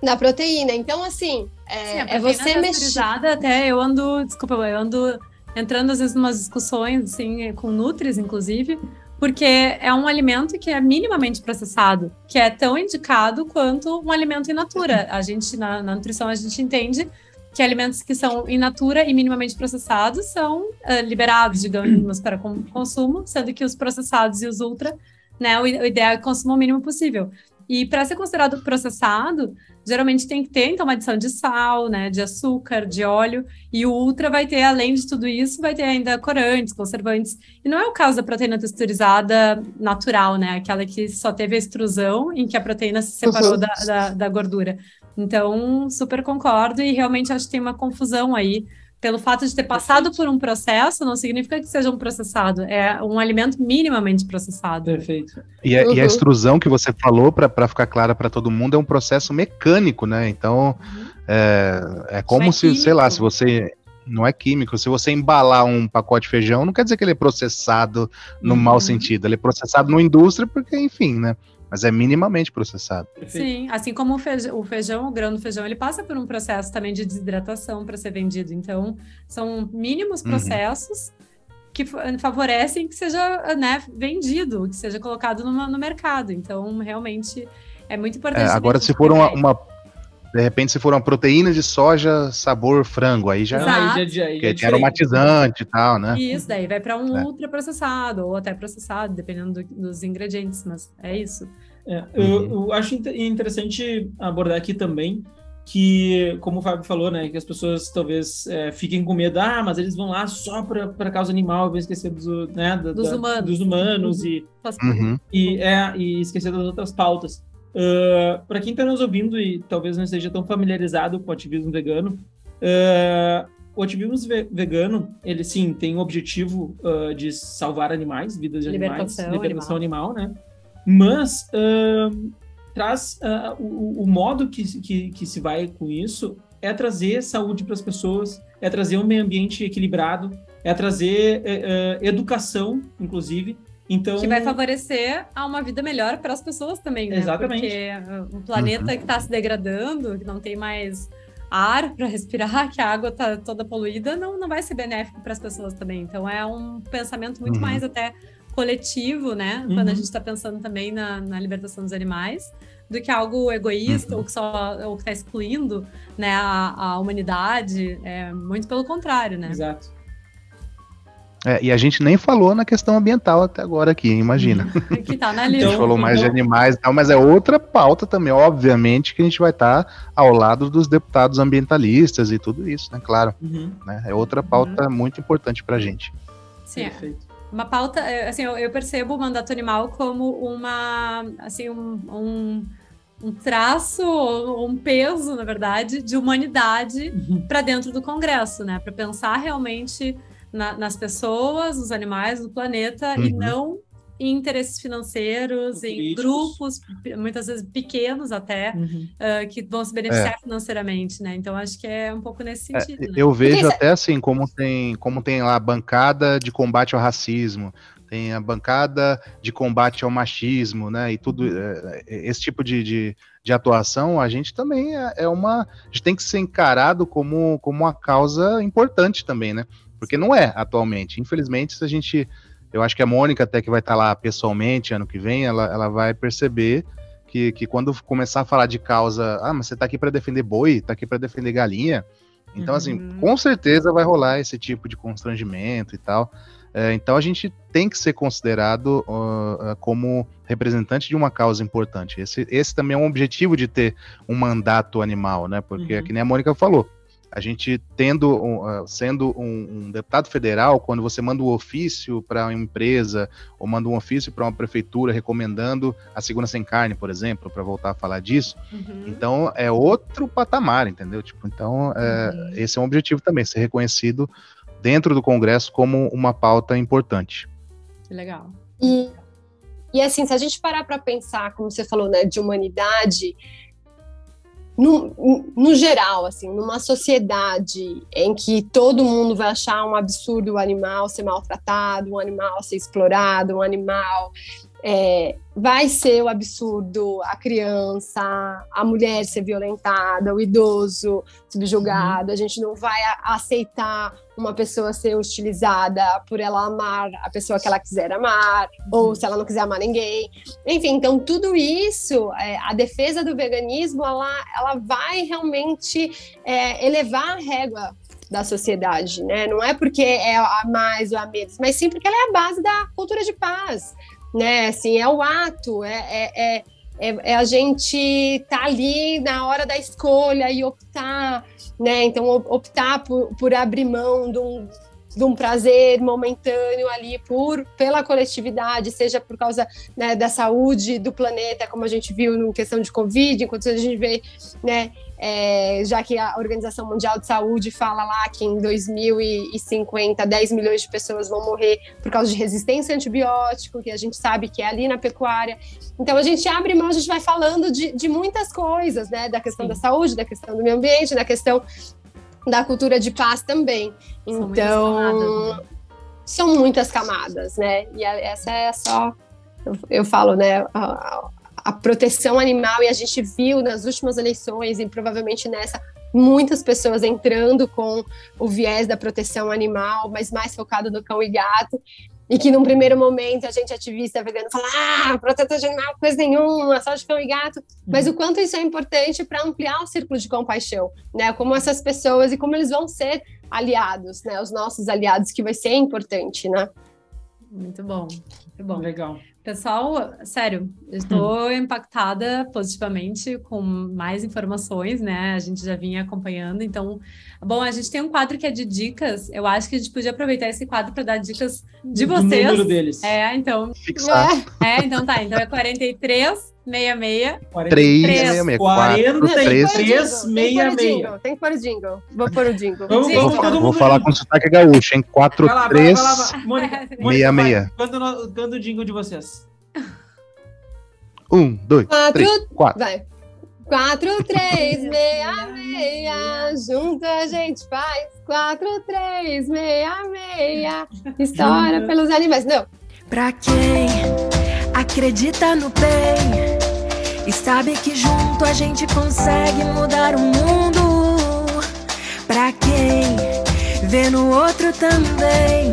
da proteína. Então, assim, é, Sim, é você mexer. Até eu ando, desculpa, eu ando entrando às vezes em umas discussões assim, com Nutris, inclusive, porque é um alimento que é minimamente processado, que é tão indicado quanto um alimento in natura. A gente, na, na nutrição, a gente entende que alimentos que são in natura e minimamente processados são uh, liberados, digamos, para consumo, sendo que os processados e os ultra, né, o, ideal é consumir o mínimo possível. E para ser considerado processado, geralmente tem que ter então uma adição de sal, né, de açúcar, de óleo, e o ultra vai ter, além de tudo isso, vai ter ainda corantes, conservantes. E não é o caso da proteína texturizada natural, né, aquela que só teve a extrusão em que a proteína se separou uhum. da, da, da gordura. Então, super concordo e realmente acho que tem uma confusão aí. Pelo fato de ter passado por um processo, não significa que seja um processado. É um alimento minimamente processado. Perfeito. E, a, uhum. e a uhum. extrusão que você falou, para ficar clara para todo mundo, é um processo mecânico, né? Então, uhum. é, é como é se, químico. sei lá, se você não é químico. Se você embalar um pacote de feijão, não quer dizer que ele é processado no uhum. mau sentido. Ele é processado na indústria porque, enfim, né? Mas é minimamente processado. Sim, assim como o feijão, o feijão, o grão do feijão, ele passa por um processo também de desidratação para ser vendido. Então, são mínimos uhum. processos uhum. que favorecem que seja né, vendido, que seja colocado no, no mercado. Então, realmente é muito importante. É, agora, se for uma, uma, De repente, se for uma proteína de soja sabor frango, aí já, aí já, aí já, é aromatizante e tal, né? Isso, daí vai para um é. ultraprocessado ou até processado, dependendo do, dos ingredientes, mas é isso. É, eu, uhum. eu, acho interessante abordar aqui também que, como o Fábio falou, né, que as pessoas talvez é, fiquem com medo, ah, mas eles vão lá só para causa animal, vão esquecer do, né, da, dos, da, humanos. dos humanos e, uhum. e, é, e esquecer das outras pautas. Uh, para quem está nos ouvindo e talvez não esteja tão familiarizado com o ativismo vegano, uh, o ativismo vegano, ele sim tem o objetivo uh, de salvar animais, vidas de libertação animais, libertação animal, animal né? Mas traz o, o, modo que, que, que se vai com isso é trazer saúde para as pessoas, é trazer um meio ambiente equilibrado, é trazer é, é, educação, inclusive, então, que vai favorecer a uma vida melhor para as pessoas também, né? Exatamente. Porque o planeta uhum. que está se degradando, que não tem mais ar para respirar, que a água está toda poluída, não, não vai ser benéfico para as pessoas também. Então é um pensamento muito uhum. mais até coletivo, né? Uhum. Quando a gente está pensando também na, na, libertação dos animais, do que algo egoísta uhum. ou que só ou que está excluindo, né, a, a humanidade. É muito pelo contrário, né? Exato. É, e a gente nem falou na questão ambiental até agora aqui, imagina. que tá na lista. a gente falou mais de animais e tal, mas é outra pauta também, obviamente, que a gente vai estar tá ao lado dos deputados ambientalistas e tudo isso, né? Claro. Uhum. Né? É outra pauta uhum. muito importante pra gente. Sim. É. Perfeito. Uma pauta, é, assim, eu, eu, percebo o mandato animal como uma, assim, um, um um traço, um peso, na verdade, de humanidade uhum. para dentro do Congresso, né? Para pensar realmente na, nas pessoas, nos animais, no planeta, uhum. e não em interesses financeiros, em grupos, muitas vezes pequenos até, uhum. uh, que vão se beneficiar é. financeiramente, né? Então acho que é um pouco nesse é, sentido. É, né? Eu vejo até assim, como tem, como tem lá a bancada de combate ao racismo, tem a bancada de combate ao machismo, né? E tudo uhum. é, é, esse tipo de, de, de, atuação, a gente também é, é, uma. A gente tem que ser encarado como, como uma causa importante também, né? Porque não é atualmente. Infelizmente, se a gente. Eu acho que a Mônica, até que vai estar lá pessoalmente ano que vem, ela, ela vai perceber que, que quando começar a falar de causa, ah, mas você está aqui para defender boi, está aqui para defender galinha. Então, assim, uhum. assim, com certeza vai rolar esse tipo de constrangimento e tal. É, então, a gente tem que ser considerado uh, como representante de uma causa importante. Esse, esse também é um objetivo de ter um mandato animal, né? Porque, uhum. que nem a Mônica falou, a gente tendo uh, sendo um, um, deputado federal, quando você manda um ofício para uma empresa ou manda um ofício para uma prefeitura recomendando a segunda sem carne, por exemplo, para voltar a falar disso, uhum. então é outro patamar, entendeu? Tipo, então é, uhum. esse é um objetivo também, ser reconhecido dentro do Congresso como uma pauta importante. Legal. E, e assim, se a gente parar para pensar, como você falou, né, de humanidade, no, no, geral, assim, numa sociedade em que todo mundo vai achar um absurdo o animal ser maltratado, um animal ser explorado, um animal é, vai ser o absurdo a criança, a mulher ser violentada, o idoso subjugado. Uhum. A gente não vai aceitar uma pessoa ser utilizada por ela amar a pessoa que ela quiser amar, uhum. ou se ela não quiser amar ninguém. Enfim, então tudo isso, é, a defesa do veganismo, ela, ela vai realmente é, elevar a régua da sociedade, né? Não é porque é a mais ou a menos, mas sim porque ela é a base da cultura de paz, né? Assim, é o ato, é, é, é, é, é a gente estar tá ali na hora da escolha e optar, né? Então, optar por, por abrir mão de um, de um prazer momentâneo ali por pela coletividade, seja por causa né, da saúde do planeta, como a gente viu em questão de Covid, enquanto a gente vê, né, é, já que a Organização Mundial de Saúde fala lá que em 2050 10 milhões de pessoas vão morrer por causa de resistência a antibiótico, que a gente sabe que é ali na pecuária. Então a gente abre mão, a gente vai falando de, de muitas coisas, né? Da questão Sim. da saúde, da questão do meio ambiente, da questão da cultura de paz também. São então, muitas são muitas camadas, né? E essa é só, eu, eu falo, né? A, a, proteção animal, e a gente viu nas últimas eleições, e provavelmente nessa, muitas pessoas entrando com o viés da proteção animal, mas mais focado no cão e gato. E que num primeiro momento a gente ativista vegano fala, ah, protetor de animal, coisa nenhuma, só de cão e gato, mas uhum. o quanto isso é importante para ampliar o círculo de compaixão, né? Como essas pessoas e como eles vão ser aliados, né? Os nossos aliados, que vai ser importante, né? Muito bom, muito bom. Legal. Pessoal, sério, estou hum. impactada positivamente com mais informações, né? A gente já vinha acompanhando, então, bom, a gente tem um quadro que é de dicas. Eu acho que a gente podia aproveitar esse quadro para dar dicas de vocês. número deles. É, então. Fixar. É, então tá. Então é 43 66. 366. 43 66. Tem que pôr o jingle. Vou pôr o jingle. Vamos, vamos, vou, vou falar com sotaque gaúcho, hein? 4366. Quando, quando o jingle de vocês? Um, dois, quatro, três, quatro. Vai. Quatro, três, meia, meia, junto a gente faz. Quatro, três, meia, meia, história pelos animais. Não. Pra quem acredita no bem e sabe que junto a gente consegue mudar o mundo. Pra quem vê no outro também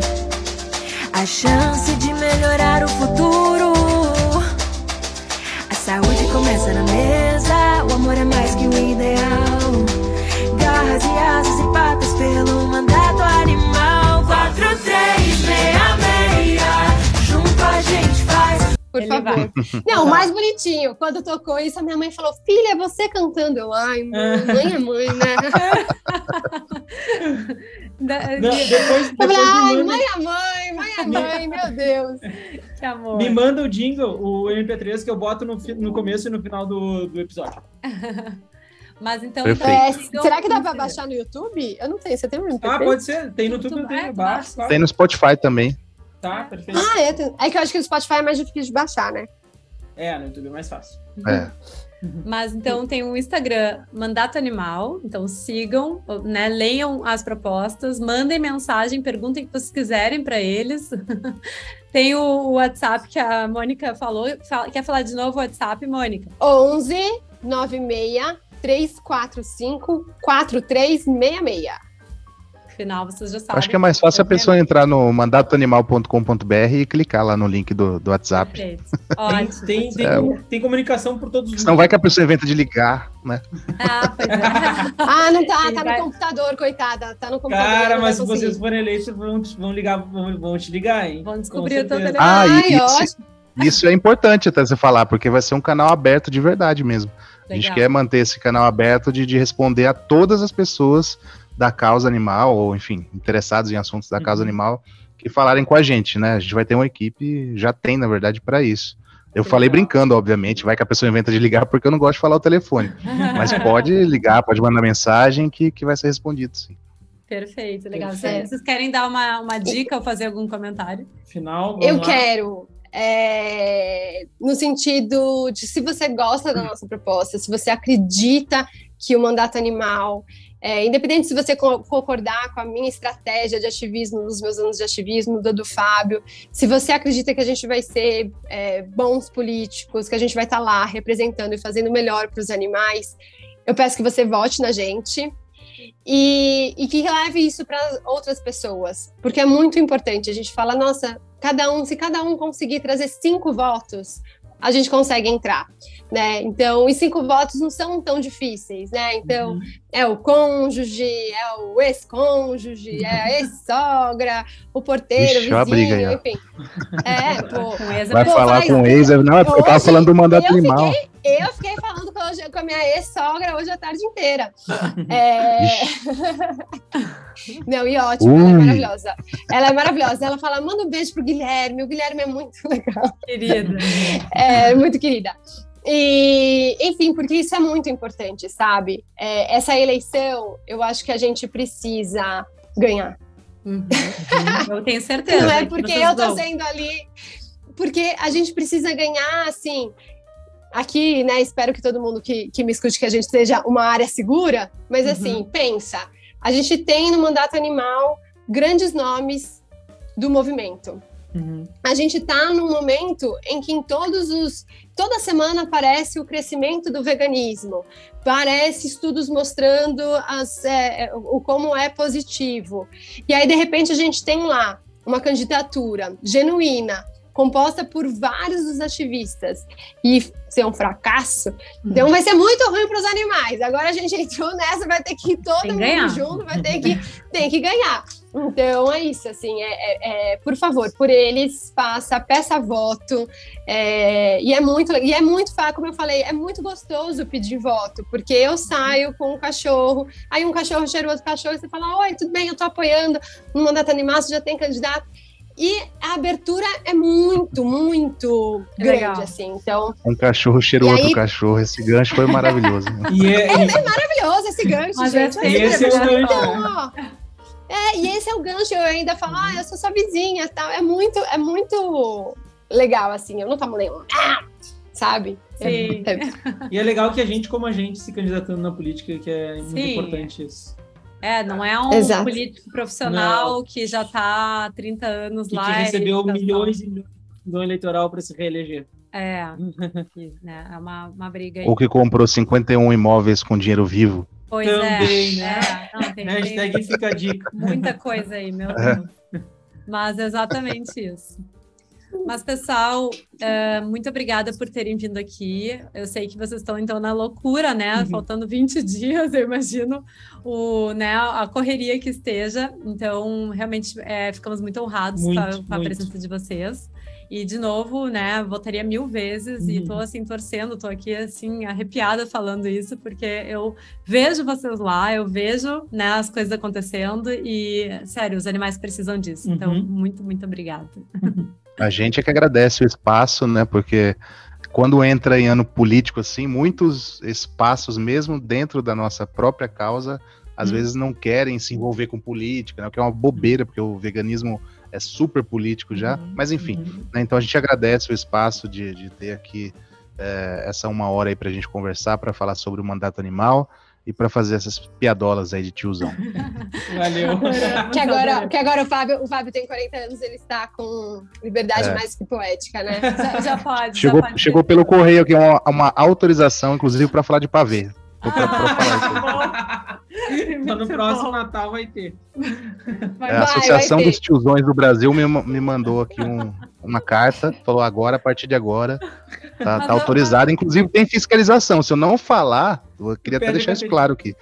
a chance de melhorar o futuro. A saúde começa na mesa, o amor é mais que o ideal. Garras e asas e patas pelo mandato animal. Por Ele favor. Vai. Não, o mais bonitinho, quando tocou isso, a minha mãe falou: Filha, é você cantando. Eu, ai, mãe, mãe é mãe, né? Da, Não, depois, depois eu falei, ai, manda... mãe é mãe, mãe é mãe, meu Deus. Que amor. Me manda o jingle, o MP3, que eu boto no, no começo e no final do, do episódio. Mas então. É, será que dá pra baixar no YouTube? Eu não tenho. Você tem um MP3? Ah, pode ser. Tem no YouTube, tem. É, tem no Spotify também. Tá, perfeito. Ah, é. É que eu acho que o Spotify é mais difícil de baixar, né? É, no YouTube é mais fácil. É. Mas então tem o Instagram Mandato Animal, então sigam, né, leiam as propostas, mandem mensagem, perguntem o que vocês quiserem para eles. tem o WhatsApp que a Mônica falou, quer falar de novo o WhatsApp, Mônica? 11 96 345 4366 final vocês já sabem. Acho que é mais fácil a pessoa entrar no mandatoanimal.com.br e clicar lá no link do, do WhatsApp. Perfeito. Ótimo. Tem, tem, é, tem, tem, comunicação por todos os Senão vai que a pessoa inventa de ligar, né? Ah, pois é. ah, não tá, tá no computador, coitada. Tá no computador. Cara, mas se vocês forem eleitos, vão, vão ligar, vão, vão te ligar, hein? Vão descobrir o teu telefone. Ah, e, isso, isso é importante até você falar, porque vai ser um canal aberto de verdade mesmo. Legal. A gente quer manter esse canal aberto de, de responder a todas as pessoas da causa animal, ou enfim, interessados em assuntos da causa uhum. animal, que falarem com a gente, né? A gente vai ter uma equipe, já tem, na verdade, para isso. Eu falei brincando, obviamente, vai que a pessoa inventa de ligar porque eu não gosto de falar o telefone. Mas pode ligar, pode mandar mensagem que, que vai ser respondido, sim. Perfeito, legal. Perfeito. Vocês querem dar uma, uma dica ou fazer algum comentário? Final. Eu lá. quero. É, no sentido de se você gosta da nossa proposta, se você acredita que o mandato animal é, independente se você concordar com a minha estratégia de ativismo nos meus anos de ativismo, do do Fábio, se você acredita que a gente vai ser é, bons políticos, que a gente vai estar tá lá representando e fazendo melhor para os animais, eu peço que você vote na gente. E, e que leve isso para outras pessoas, porque é muito importante. A gente fala, nossa, cada um, se cada um conseguir trazer cinco votos, a gente consegue entrar, né? Então, os cinco votos não são tão difíceis, né? Então, uhum. é o cônjuge, é o ex-cônjuge, é a ex-sogra, o porteiro, Ixi, o vizinho, enfim. É, pô. Vai pô, falar com o ex, não, é porque eu tava falando do mandato eu animal. Fiquei, eu fiquei falando com, com a minha ex-sogra hoje a tarde inteira. É... Não, e ótimo, ela é maravilhosa. Ela é maravilhosa. Ela fala: manda um beijo pro Guilherme. O Guilherme é muito legal. Querida. É, muito querida. E, enfim, porque isso é muito importante, sabe? É, essa eleição, eu acho que a gente precisa ganhar. Uhum, uhum. Eu tenho certeza. Não é porque eu tô sendo ali. Porque a gente precisa ganhar, assim, aqui, né, espero que todo mundo que, que me escute que a gente seja uma área segura, mas assim, uhum. pensa, a gente tem no mandato animal grandes nomes do movimento. Uhum. A gente está num momento em que em todos os toda semana aparece o crescimento do veganismo, parece estudos mostrando as, é, o como é positivo. E aí de repente a gente tem lá uma candidatura genuína, composta por vários dos ativistas e ser um fracasso, então vai ser muito ruim para os animais. Agora a gente entrou nessa, vai ter que ir todo mundo ganhar. junto, vai ter que, tem que ganhar. Então é isso, assim, é, é, é, por favor, por eles, faça, peça voto. É, e é muito, e é muito fácil, como eu falei, é muito gostoso pedir voto, porque eu saio com um cachorro, aí um cachorro cheira outro cachorro, e você fala, oi, tudo bem, eu tô apoiando no mandato animal, você já tem candidato. E a abertura é muito, muito é grande, legal. assim. Então. Um cachorro cheira outro aí... cachorro. Esse gancho foi maravilhoso. e é, é, é, maravilhoso esse gancho, Mas gente. É, esse é o gancho. Então, ó, é, e esse é o gancho, eu ainda falo, ah, eu sou sua vizinha tal. É muito, é muito legal, assim. Eu não tomo nenhum. Ah! Sabe? Sim. É, e é legal que a gente, como a gente, se candidatando na política, que é muito Sim. importante isso. É, não é um Exato. político profissional não. que já está há 30 anos e lá. Que recebeu e... milhões e milhões no eleitoral para se reeleger. É, né, é uma, uma briga aí. Ou que comprou 51 imóveis com dinheiro vivo. Pois é, Também, é. né? É, não, tem, Hashtag fica a dica. Muita coisa aí, meu é. Deus. Mas é exatamente isso. Mas, pessoal, uh, muito obrigada por terem vindo aqui. Eu sei que vocês estão, então, na loucura, né? Uhum. Faltando 20 dias, eu imagino, o, né, a correria que esteja. Então, realmente, é, ficamos muito honrados muito, com, a, presença de vocês. E, de novo, né, votaria mil vezes uhum. e tô, assim, torcendo, tô aqui, assim, arrepiada falando isso, porque eu vejo vocês lá, eu vejo, né, as coisas acontecendo e, sério, os animais precisam disso. Então, uhum. Então, muito, muito obrigada. A gente é que agradece o espaço, né? Porque quando entra em ano político assim, muitos espaços, mesmo dentro da nossa própria causa, às hum. vezes não querem se envolver com política, né? O que é uma bobeira, porque o veganismo é super político já. Uhum. Mas enfim, uhum. né? então a gente agradece o espaço de, de ter aqui é, essa uma hora aí para a gente conversar, para falar sobre o mandato animal e para fazer essas piadolas aí de tiozão. Valeu. que agora, que agora o, Fábio, o Fábio tem 40 anos, ele está com liberdade é. mais que poética, né? Já, já pode. Chegou, já pode chegou pelo correio aqui uma, uma autorização, inclusive, para falar de pavê. Pra, pra falar então, no próximo bom. Natal vai ter. Vai, é, a Associação dos Tiozões do Brasil me, me mandou aqui um, uma carta, falou agora, a partir de agora, tá, tá autorizado. Inclusive tem fiscalização. Se eu não falar, eu queria até deixar isso claro aqui.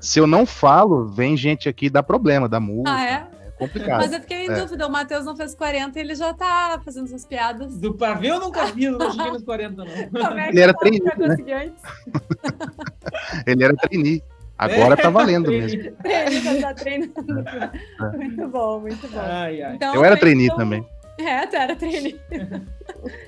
Se eu não falo, vem gente aqui dar problema, dá multa. Ah, é? complicado. Mas eu fiquei em é. dúvida, o Matheus não fez 40 e ele já tá fazendo essas piadas. Do pavê eu nunca vi, não cheguei nos 40, não. É ele era trainee, né? ele era trainee. Agora tá valendo mesmo. Treine, tá treinando. É. Muito bom, muito bom. Ai, ai. Então, eu era trainee então... também. É, tu era trainee.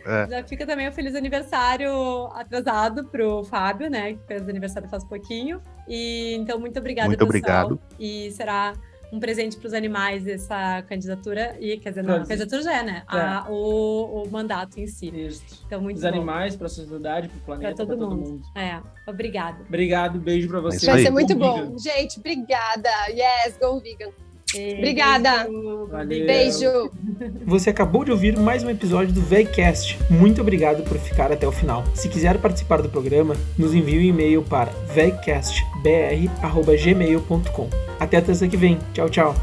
É. Já fica também o feliz aniversário atrasado pro Fábio, né? Que fez aniversário faz pouquinho. E então, muito obrigada, Muito pessoal. obrigado. E será um presente para os animais essa candidatura. E quer dizer não, a candidatura já é né? É. A, o, o mandato em si. Isso. então muito os bom. animais para a sociedade para o planeta para todo, todo, mundo. é obrigada. Obrigado beijo para você. vai ser muito bom. gente obrigada. Yes go vegan Obrigada. Valeu. Beijo. Você acabou de ouvir mais um episódio do VegCast. Muito obrigado por ficar até o final. Se quiser participar do programa, nos envie um e-mail para vegcastbr@gmail.com. Até a terça que vem. Tchau, tchau.